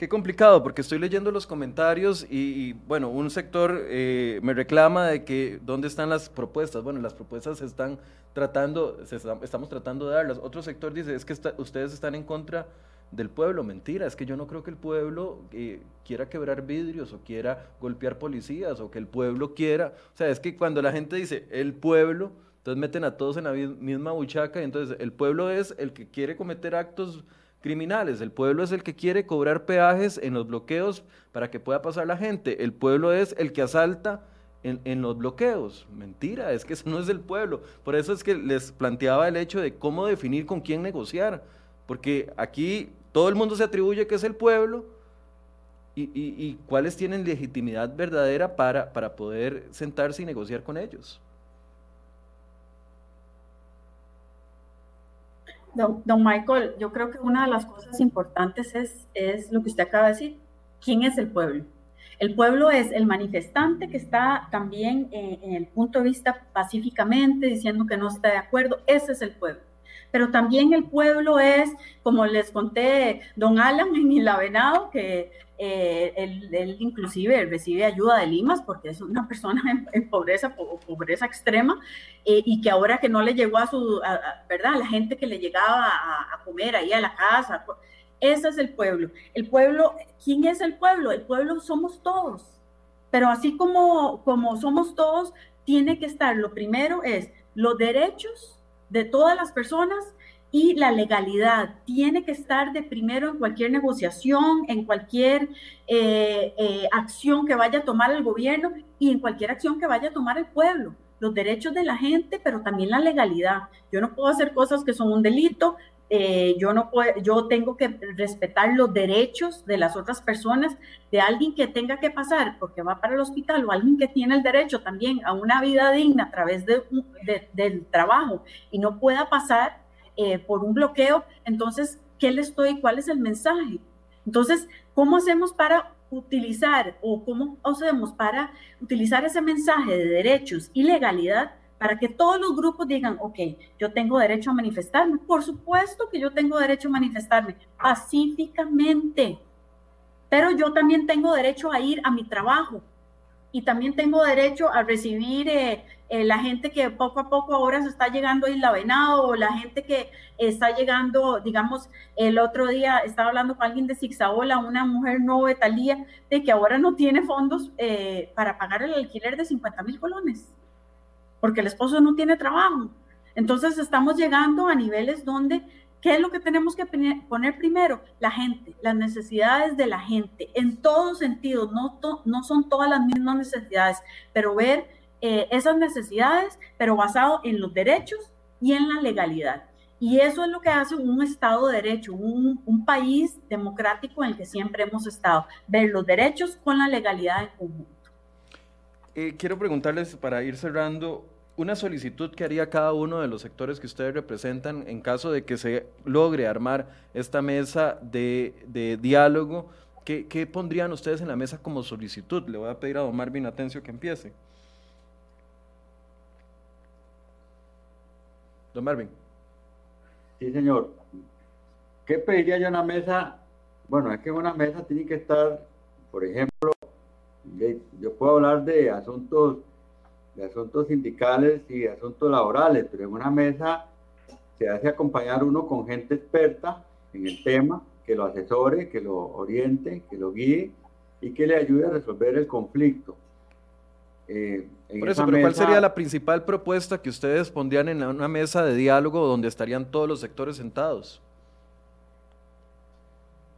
Qué complicado, porque estoy leyendo los comentarios y, bueno, un sector eh, me reclama de que dónde están las propuestas. Bueno, las propuestas se están tratando, estamos tratando de darlas. Otro sector dice, es que ustedes están en contra del pueblo. Mentira, es que yo no creo que el pueblo eh, quiera quebrar vidrios o quiera golpear policías o que el pueblo quiera. O sea, es que cuando la gente dice el pueblo, entonces meten a todos en la misma buchaca y entonces el pueblo es el que quiere cometer actos criminales. El pueblo es el que quiere cobrar peajes en los bloqueos para que pueda pasar la gente. El pueblo es el que asalta en, los bloqueos. Mentira, es que eso no es el pueblo. Por eso es que les planteaba el hecho de cómo definir con quién negociar. Porque aquí todo el mundo se atribuye que es el pueblo y, y cuáles tienen legitimidad verdadera para, para poder sentarse y negociar con ellos. Don, Michael, yo creo que una de las cosas importantes es, es lo que usted acaba de decir. ¿Quién es el pueblo? El pueblo es el manifestante que está también en el punto de vista pacíficamente diciendo que no está de acuerdo. Ese es el pueblo pero también el pueblo es, como les conté, don Alan en el Avenado, que eh, él, inclusive recibe ayuda de Limas porque es una persona en, pobreza, pobreza extrema, eh, y que ahora que no le llegó a su, ¿verdad? La gente que le llegaba a, comer ahí a la casa, ese es el pueblo. El pueblo, ¿quién es el pueblo? El pueblo somos todos. Pero así como, como somos todos, tiene que estar, lo primero es los derechos de todas las personas y la legalidad tiene que estar de primero en cualquier negociación, en cualquier eh, eh, acción que vaya a tomar el gobierno y en cualquier acción que vaya a tomar el pueblo. Los derechos de la gente, pero también la legalidad. Yo no puedo hacer cosas que son un delito, eh, yo no puedo, yo tengo que respetar los derechos de las otras personas, de alguien que tenga que pasar porque va para el hospital o alguien que tiene el derecho también a una vida digna a través de, del trabajo y no pueda pasar eh, por un bloqueo, entonces, ¿qué le estoy? ¿Cuál es el mensaje? Entonces, ¿cómo hacemos para utilizar o cómo hacemos para utilizar ese mensaje de derechos y legalidad para que todos los grupos digan, ok, yo tengo derecho a manifestarme. Por supuesto que yo tengo derecho a manifestarme pacíficamente, pero yo también tengo derecho a ir a mi trabajo y también tengo derecho a recibir eh, eh, la gente que poco a poco ahora se está llegando a Isla Venado o la gente que está llegando, digamos, el otro día estaba hablando con alguien de Zigzaola, una mujer no Talía, de que ahora no tiene fondos eh, para pagar el alquiler de 50 mil colones porque el esposo no tiene trabajo. Entonces estamos llegando a niveles donde, ¿qué es lo que tenemos que poner primero? La gente, las necesidades de la gente, en todos sentidos, no, no son todas las mismas necesidades, pero ver eh, esas necesidades, pero basado en los derechos y en la legalidad. Y eso es lo que hace un Estado de Derecho, un, país democrático en el que siempre hemos estado, ver los derechos con la legalidad en conjunto. Eh, quiero preguntarles, para ir cerrando, una solicitud que haría cada uno de los sectores que ustedes representan en caso de que se logre armar esta mesa de, diálogo. ¿Qué, ¿Qué, pondrían ustedes en la mesa como solicitud? Le voy a pedir a don Marvin Atencio que empiece. Don Marvin. Sí, señor. ¿Qué pediría yo en la mesa? Bueno, es que en una mesa tiene que estar, por ejemplo, yo puedo hablar de asuntos, de asuntos sindicales y asuntos laborales, pero en una mesa se hace acompañar uno con gente experta en el tema, que lo asesore, que lo oriente, que lo guíe y que le ayude a resolver el conflicto. Eh, Por eso, pero ¿cuál sería la principal propuesta que ustedes pondrían en una mesa de diálogo donde estarían todos los sectores sentados?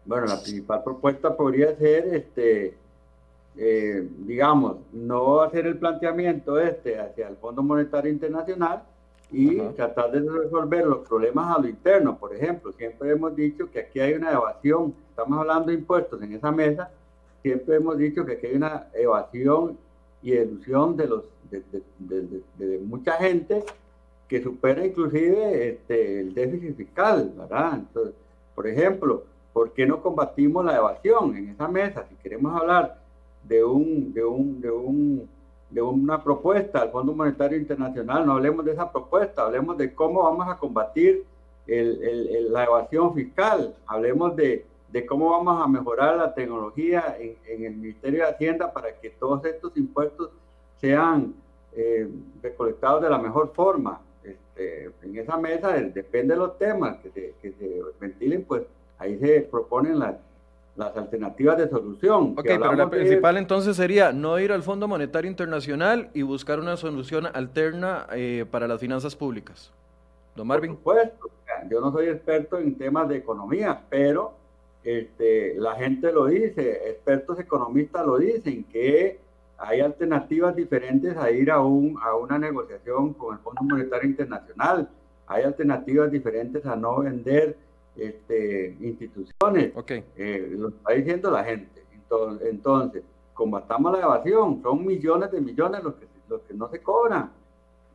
Bueno, la principal propuesta podría ser este, eh, digamos, no hacer el planteamiento este hacia el Fondo Monetario Internacional y tratar de resolver los problemas a lo interno. Por ejemplo, siempre hemos dicho que aquí hay una evasión, estamos hablando de impuestos en esa mesa, siempre hemos dicho que aquí hay una evasión y ilusión de, los, de, mucha gente que supera inclusive este, el déficit fiscal, ¿verdad? Entonces, por ejemplo, ¿por qué no combatimos la evasión en esa mesa? Si queremos hablar de, un, de, un, de, un, de una propuesta al Fondo Monetario Internacional, no hablemos de esa propuesta, hablemos de cómo vamos a combatir el, el, la evasión fiscal, hablemos de, de cómo vamos a mejorar la tecnología en, el Ministerio de Hacienda para que todos estos impuestos sean eh, recolectados de la mejor forma. Este, en esa mesa, depende de los temas que se, que se ventilen, pues ahí se proponen las, las alternativas de solución. Ok, pero la principal entonces sería no ir al Fondo Monetario Internacional y buscar una solución alterna eh, para las finanzas públicas. Don Marvin. Por supuesto, yo no soy experto en temas de economía, pero este, la gente lo dice, expertos economistas lo dicen, que hay alternativas diferentes a ir a, un, a una negociación con el Fondo Monetario Internacional, hay alternativas diferentes a no vender este, instituciones. Okay. Eh, lo está diciendo la gente. Entonces, entonces, combatamos la evasión, son millones de millones los que, los que no se cobran.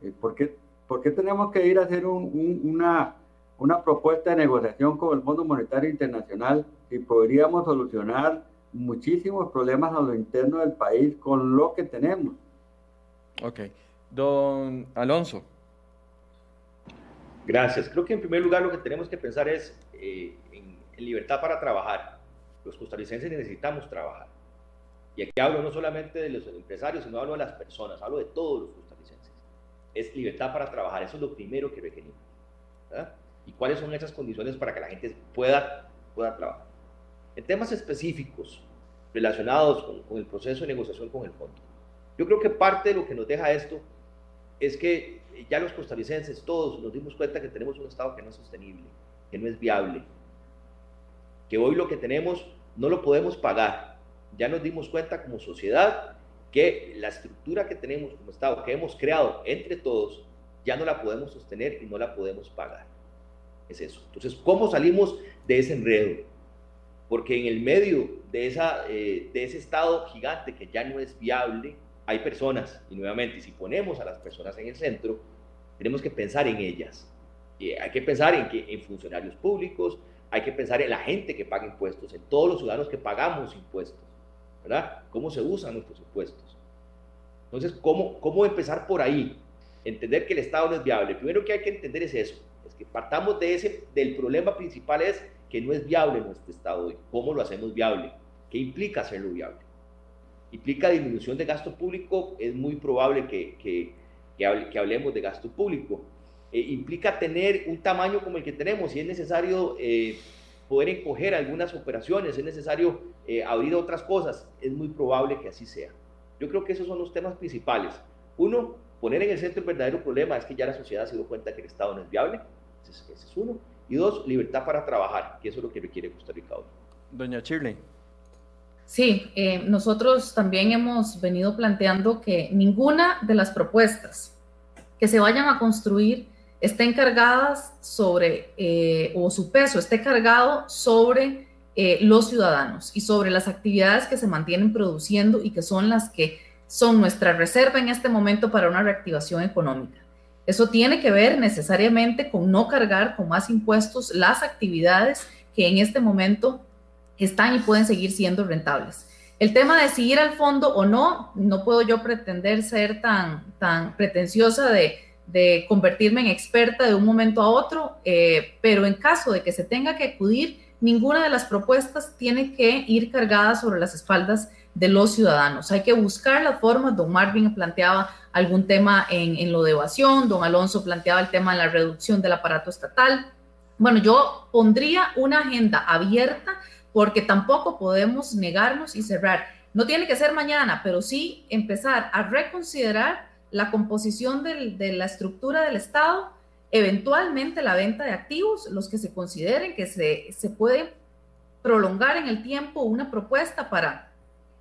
Eh, ¿por, qué, ¿por, qué, tenemos que ir a hacer un, una, una propuesta de negociación con el Fondo Monetario Internacional si podríamos solucionar muchísimos problemas a lo interno del país con lo que tenemos? Ok. Don Alonso. Gracias. Creo que en primer lugar lo que tenemos que pensar es eh, en, libertad para trabajar. Los costarricenses necesitamos trabajar. Y aquí hablo no solamente de los empresarios, sino hablo de las personas, hablo de todos los costarricenses. Es libertad para trabajar, eso es lo primero que requerimos. ¿Y cuáles son esas condiciones para que la gente pueda, pueda trabajar? En temas específicos relacionados con, con el proceso de negociación con el fondo, yo creo que parte de lo que nos deja esto es que ya los costarricenses, todos nos dimos cuenta que tenemos un Estado que no es sostenible, que no es viable, que hoy lo que tenemos no lo podemos pagar. Ya nos dimos cuenta como sociedad que la estructura que tenemos como Estado, que hemos creado entre todos, ya no la podemos sostener y no la podemos pagar. Es eso. Entonces, ¿cómo salimos de ese enredo? Porque en el medio de, esa, eh, de ese Estado gigante que ya no es viable, hay personas, y nuevamente, si ponemos a las personas en el centro, tenemos que pensar en ellas. Y hay que pensar en, que, en funcionarios públicos, hay que pensar en la gente que paga impuestos, en todos los ciudadanos que pagamos impuestos, ¿verdad? ¿Cómo se usan nuestros impuestos? Entonces, ¿cómo, cómo empezar por ahí? Entender que el Estado no es viable. Primero que hay que entender es eso, es que partamos de ese, del problema principal es que no es viable nuestro Estado hoy. ¿Cómo lo hacemos viable? ¿Qué implica hacerlo viable? implica disminución de gasto público, es muy probable que, que, que, hablemos de gasto público. Eh, implica tener un tamaño como el que tenemos, si es necesario eh, poder encoger algunas operaciones, es necesario eh, abrir otras cosas, es muy probable que así sea. Yo creo que esos son los temas principales. Uno, poner en el centro el verdadero problema es que ya la sociedad se dio cuenta que el Estado no es viable, ese es, uno. Y dos, libertad para trabajar, que eso es lo que requiere Costa Rica hoy. Doña Shirley. Sí, eh, nosotros también hemos venido planteando que ninguna de las propuestas que se vayan a construir estén cargadas sobre, eh, o su peso esté cargado sobre eh, los ciudadanos y sobre las actividades que se mantienen produciendo y que son las que son nuestra reserva en este momento para una reactivación económica. Eso tiene que ver necesariamente con no cargar con más impuestos las actividades que en este momento están y pueden seguir siendo rentables. El tema de seguir al fondo o no, no puedo yo pretender ser tan, tan pretenciosa de, de convertirme en experta de un momento a otro, eh, pero en caso de que se tenga que acudir, ninguna de las propuestas tiene que ir cargada sobre las espaldas de los ciudadanos. Hay que buscar las formas. Don Marvin planteaba algún tema en, en lo de evasión, don Alonso planteaba el tema de la reducción del aparato estatal. Bueno, yo pondría una agenda abierta porque tampoco podemos negarnos y cerrar. No tiene que ser mañana, pero sí empezar a reconsiderar la composición de la estructura del Estado, eventualmente la venta de activos, los que se consideren que se, se puede prolongar en el tiempo una propuesta para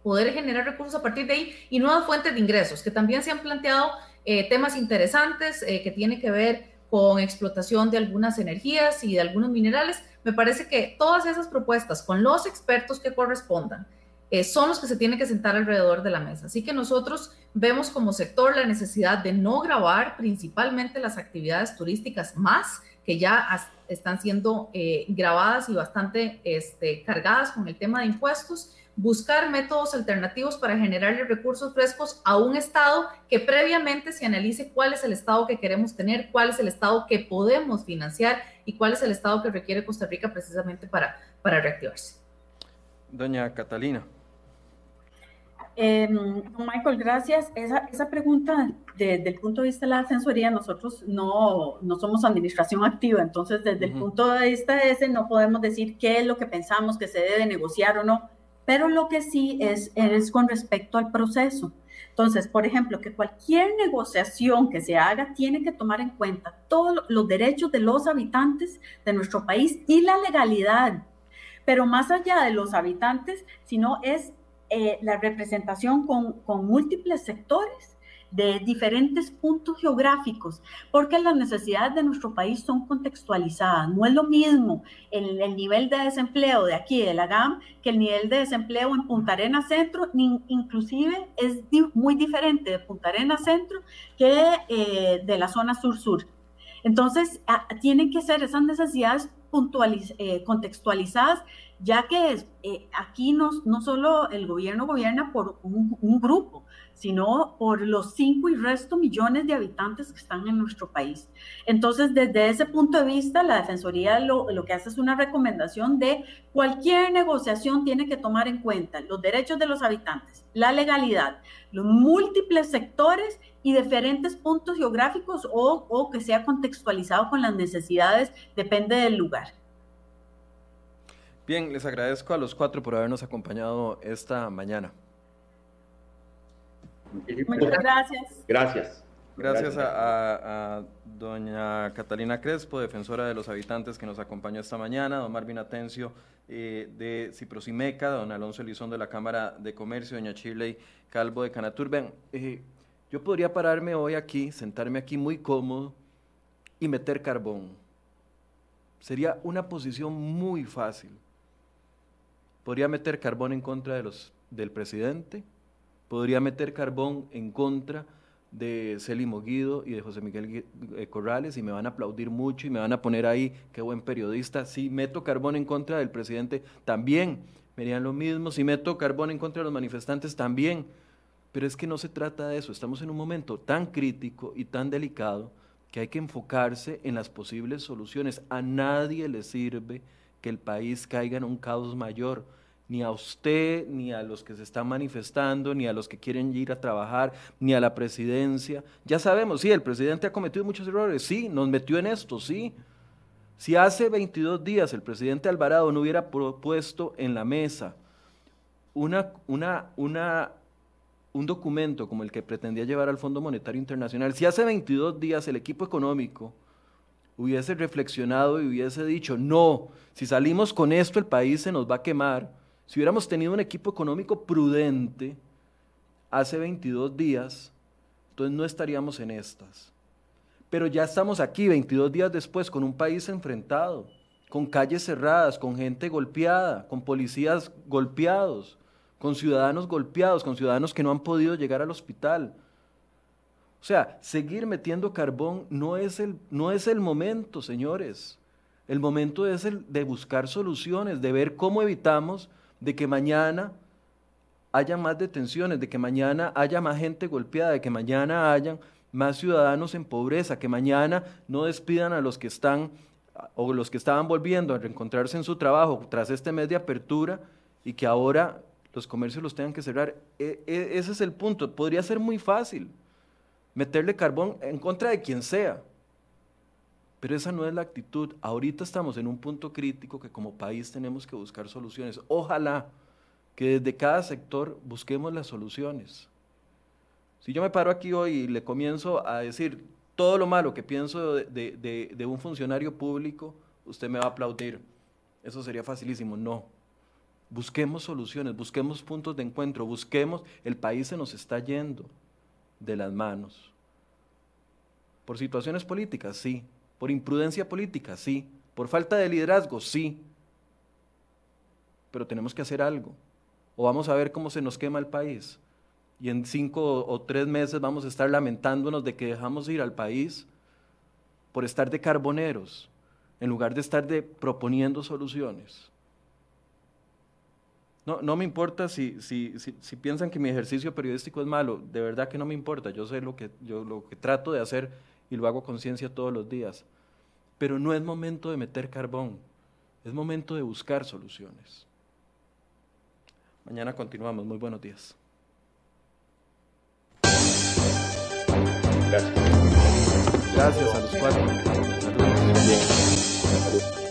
poder generar recursos a partir de ahí y nuevas fuentes de ingresos, que también se han planteado eh, temas interesantes eh, que tienen que ver con explotación de algunas energías y de algunos minerales, me parece que todas esas propuestas con los expertos que correspondan eh, son los que se tienen que sentar alrededor de la mesa. Así que nosotros vemos como sector la necesidad de no grabar principalmente las actividades turísticas más que ya están siendo eh, grabadas y bastante este, cargadas con el tema de impuestos, buscar métodos alternativos para generarle recursos frescos a un Estado que previamente se analice cuál es el Estado que queremos tener, cuál es el Estado que podemos financiar y cuál es el Estado que requiere Costa Rica precisamente para, para reactivarse. Doña Catalina. Eh, Michael, gracias. Esa, esa pregunta, desde el punto de vista de la Defensoría, nosotros no, no somos administración activa, entonces desde el punto de vista ese no podemos decir qué es lo que pensamos que se debe negociar o no, pero lo que sí es, es con respecto al proceso. Entonces, por ejemplo, que cualquier negociación que se haga tiene que tomar en cuenta todos los derechos de los habitantes de nuestro país y la legalidad. Pero más allá de los habitantes, sino es eh, la representación con, con múltiples sectores de diferentes puntos geográficos, porque las necesidades de nuestro país son contextualizadas. No es lo mismo el, el, nivel de desempleo de aquí, de la GAM, que el nivel de desempleo en Punta Arena Centro, ni, inclusive es muy diferente de Punta Arena Centro que eh, de la zona sur-sur. Entonces, tienen que ser esas necesidades eh, contextualizadas ya que eh, aquí no, no solo el gobierno gobierna por un, grupo, sino por los cinco y resto millones de habitantes que están en nuestro país. Entonces, desde ese punto de vista, la Defensoría lo, lo que hace es una recomendación de cualquier negociación tiene que tomar en cuenta los derechos de los habitantes, la legalidad, los múltiples sectores y diferentes puntos geográficos o, o que sea contextualizado con las necesidades, depende del lugar. Bien, les agradezco a los cuatro por habernos acompañado esta mañana. Muchas gracias. Gracias. Gracias a, a, a, doña Catalina Crespo, defensora de los habitantes que nos acompañó esta mañana, don Marvin Atencio eh, de Ciprosimeca, don Alonso Elizón de la Cámara de Comercio, doña Shirley Calvo de Canatur. Vean, eh, yo podría pararme hoy aquí, sentarme aquí muy cómodo y meter carbón. Sería una posición muy fácil podría meter carbón en contra de los, del presidente, podría meter carbón en contra de Celimo Guido y de José Miguel eh, Corrales y me van a aplaudir mucho y me van a poner ahí, qué buen periodista. Si meto carbón en contra del presidente, también me dirían lo mismo. Si meto carbón en contra de los manifestantes, también. Pero es que no se trata de eso. Estamos en un momento tan crítico y tan delicado que hay que enfocarse en las posibles soluciones. A nadie le sirve que el país caiga en un caos mayor ni a usted, ni a los que se están manifestando, ni a los que quieren ir a trabajar, ni a la presidencia. Ya sabemos, sí, el presidente ha cometido muchos errores, sí, nos metió en esto, sí. Si hace 22 días el presidente Alvarado no hubiera propuesto en la mesa una, una, una, un documento como el que pretendía llevar al Fondo Monetario Internacional, si hace 22 días el equipo económico hubiese reflexionado y hubiese dicho, no, si salimos con esto el país se nos va a quemar, si hubiéramos tenido un equipo económico prudente hace 22 días, entonces no estaríamos en estas. Pero ya estamos aquí, 22 días después, con un país enfrentado, con calles cerradas, con gente golpeada, con policías golpeados, con ciudadanos golpeados, con ciudadanos que no han podido llegar al hospital. O sea, seguir metiendo carbón no es el, no es el momento, señores. El momento es el de buscar soluciones, de ver cómo evitamos de que mañana haya más detenciones, de que mañana haya más gente golpeada, de que mañana hayan más ciudadanos en pobreza, que mañana no despidan a los que están o los que estaban volviendo a reencontrarse en su trabajo tras este mes de apertura y que ahora los comercios los tengan que cerrar. E, e, ese es el punto. Podría ser muy fácil meterle carbón en contra de quien sea. Pero esa no es la actitud. Ahorita estamos en un punto crítico que como país tenemos que buscar soluciones. Ojalá que desde cada sector busquemos las soluciones. Si yo me paro aquí hoy y le comienzo a decir todo lo malo que pienso de, de, un funcionario público, usted me va a aplaudir. Eso sería facilísimo. No. Busquemos soluciones, busquemos puntos de encuentro, busquemos, el país se nos está yendo de las manos. Por situaciones políticas, sí, ¿Por imprudencia política? Sí. ¿Por falta de liderazgo? Sí. Pero tenemos que hacer algo. O vamos a ver cómo se nos quema el país. Y en cinco o tres meses vamos a estar lamentándonos de que dejamos ir al país por estar de carboneros, en lugar de estar de proponiendo soluciones. No, no me importa si, si, si, piensan que mi ejercicio periodístico es malo, de verdad que no me importa, yo sé lo que, yo, lo que trato de hacer y lo hago conciencia todos los días. Pero no es momento de meter carbón, es momento de buscar soluciones. Mañana continuamos. Muy buenos días. Gracias. Gracias a los cuatro. Saludos.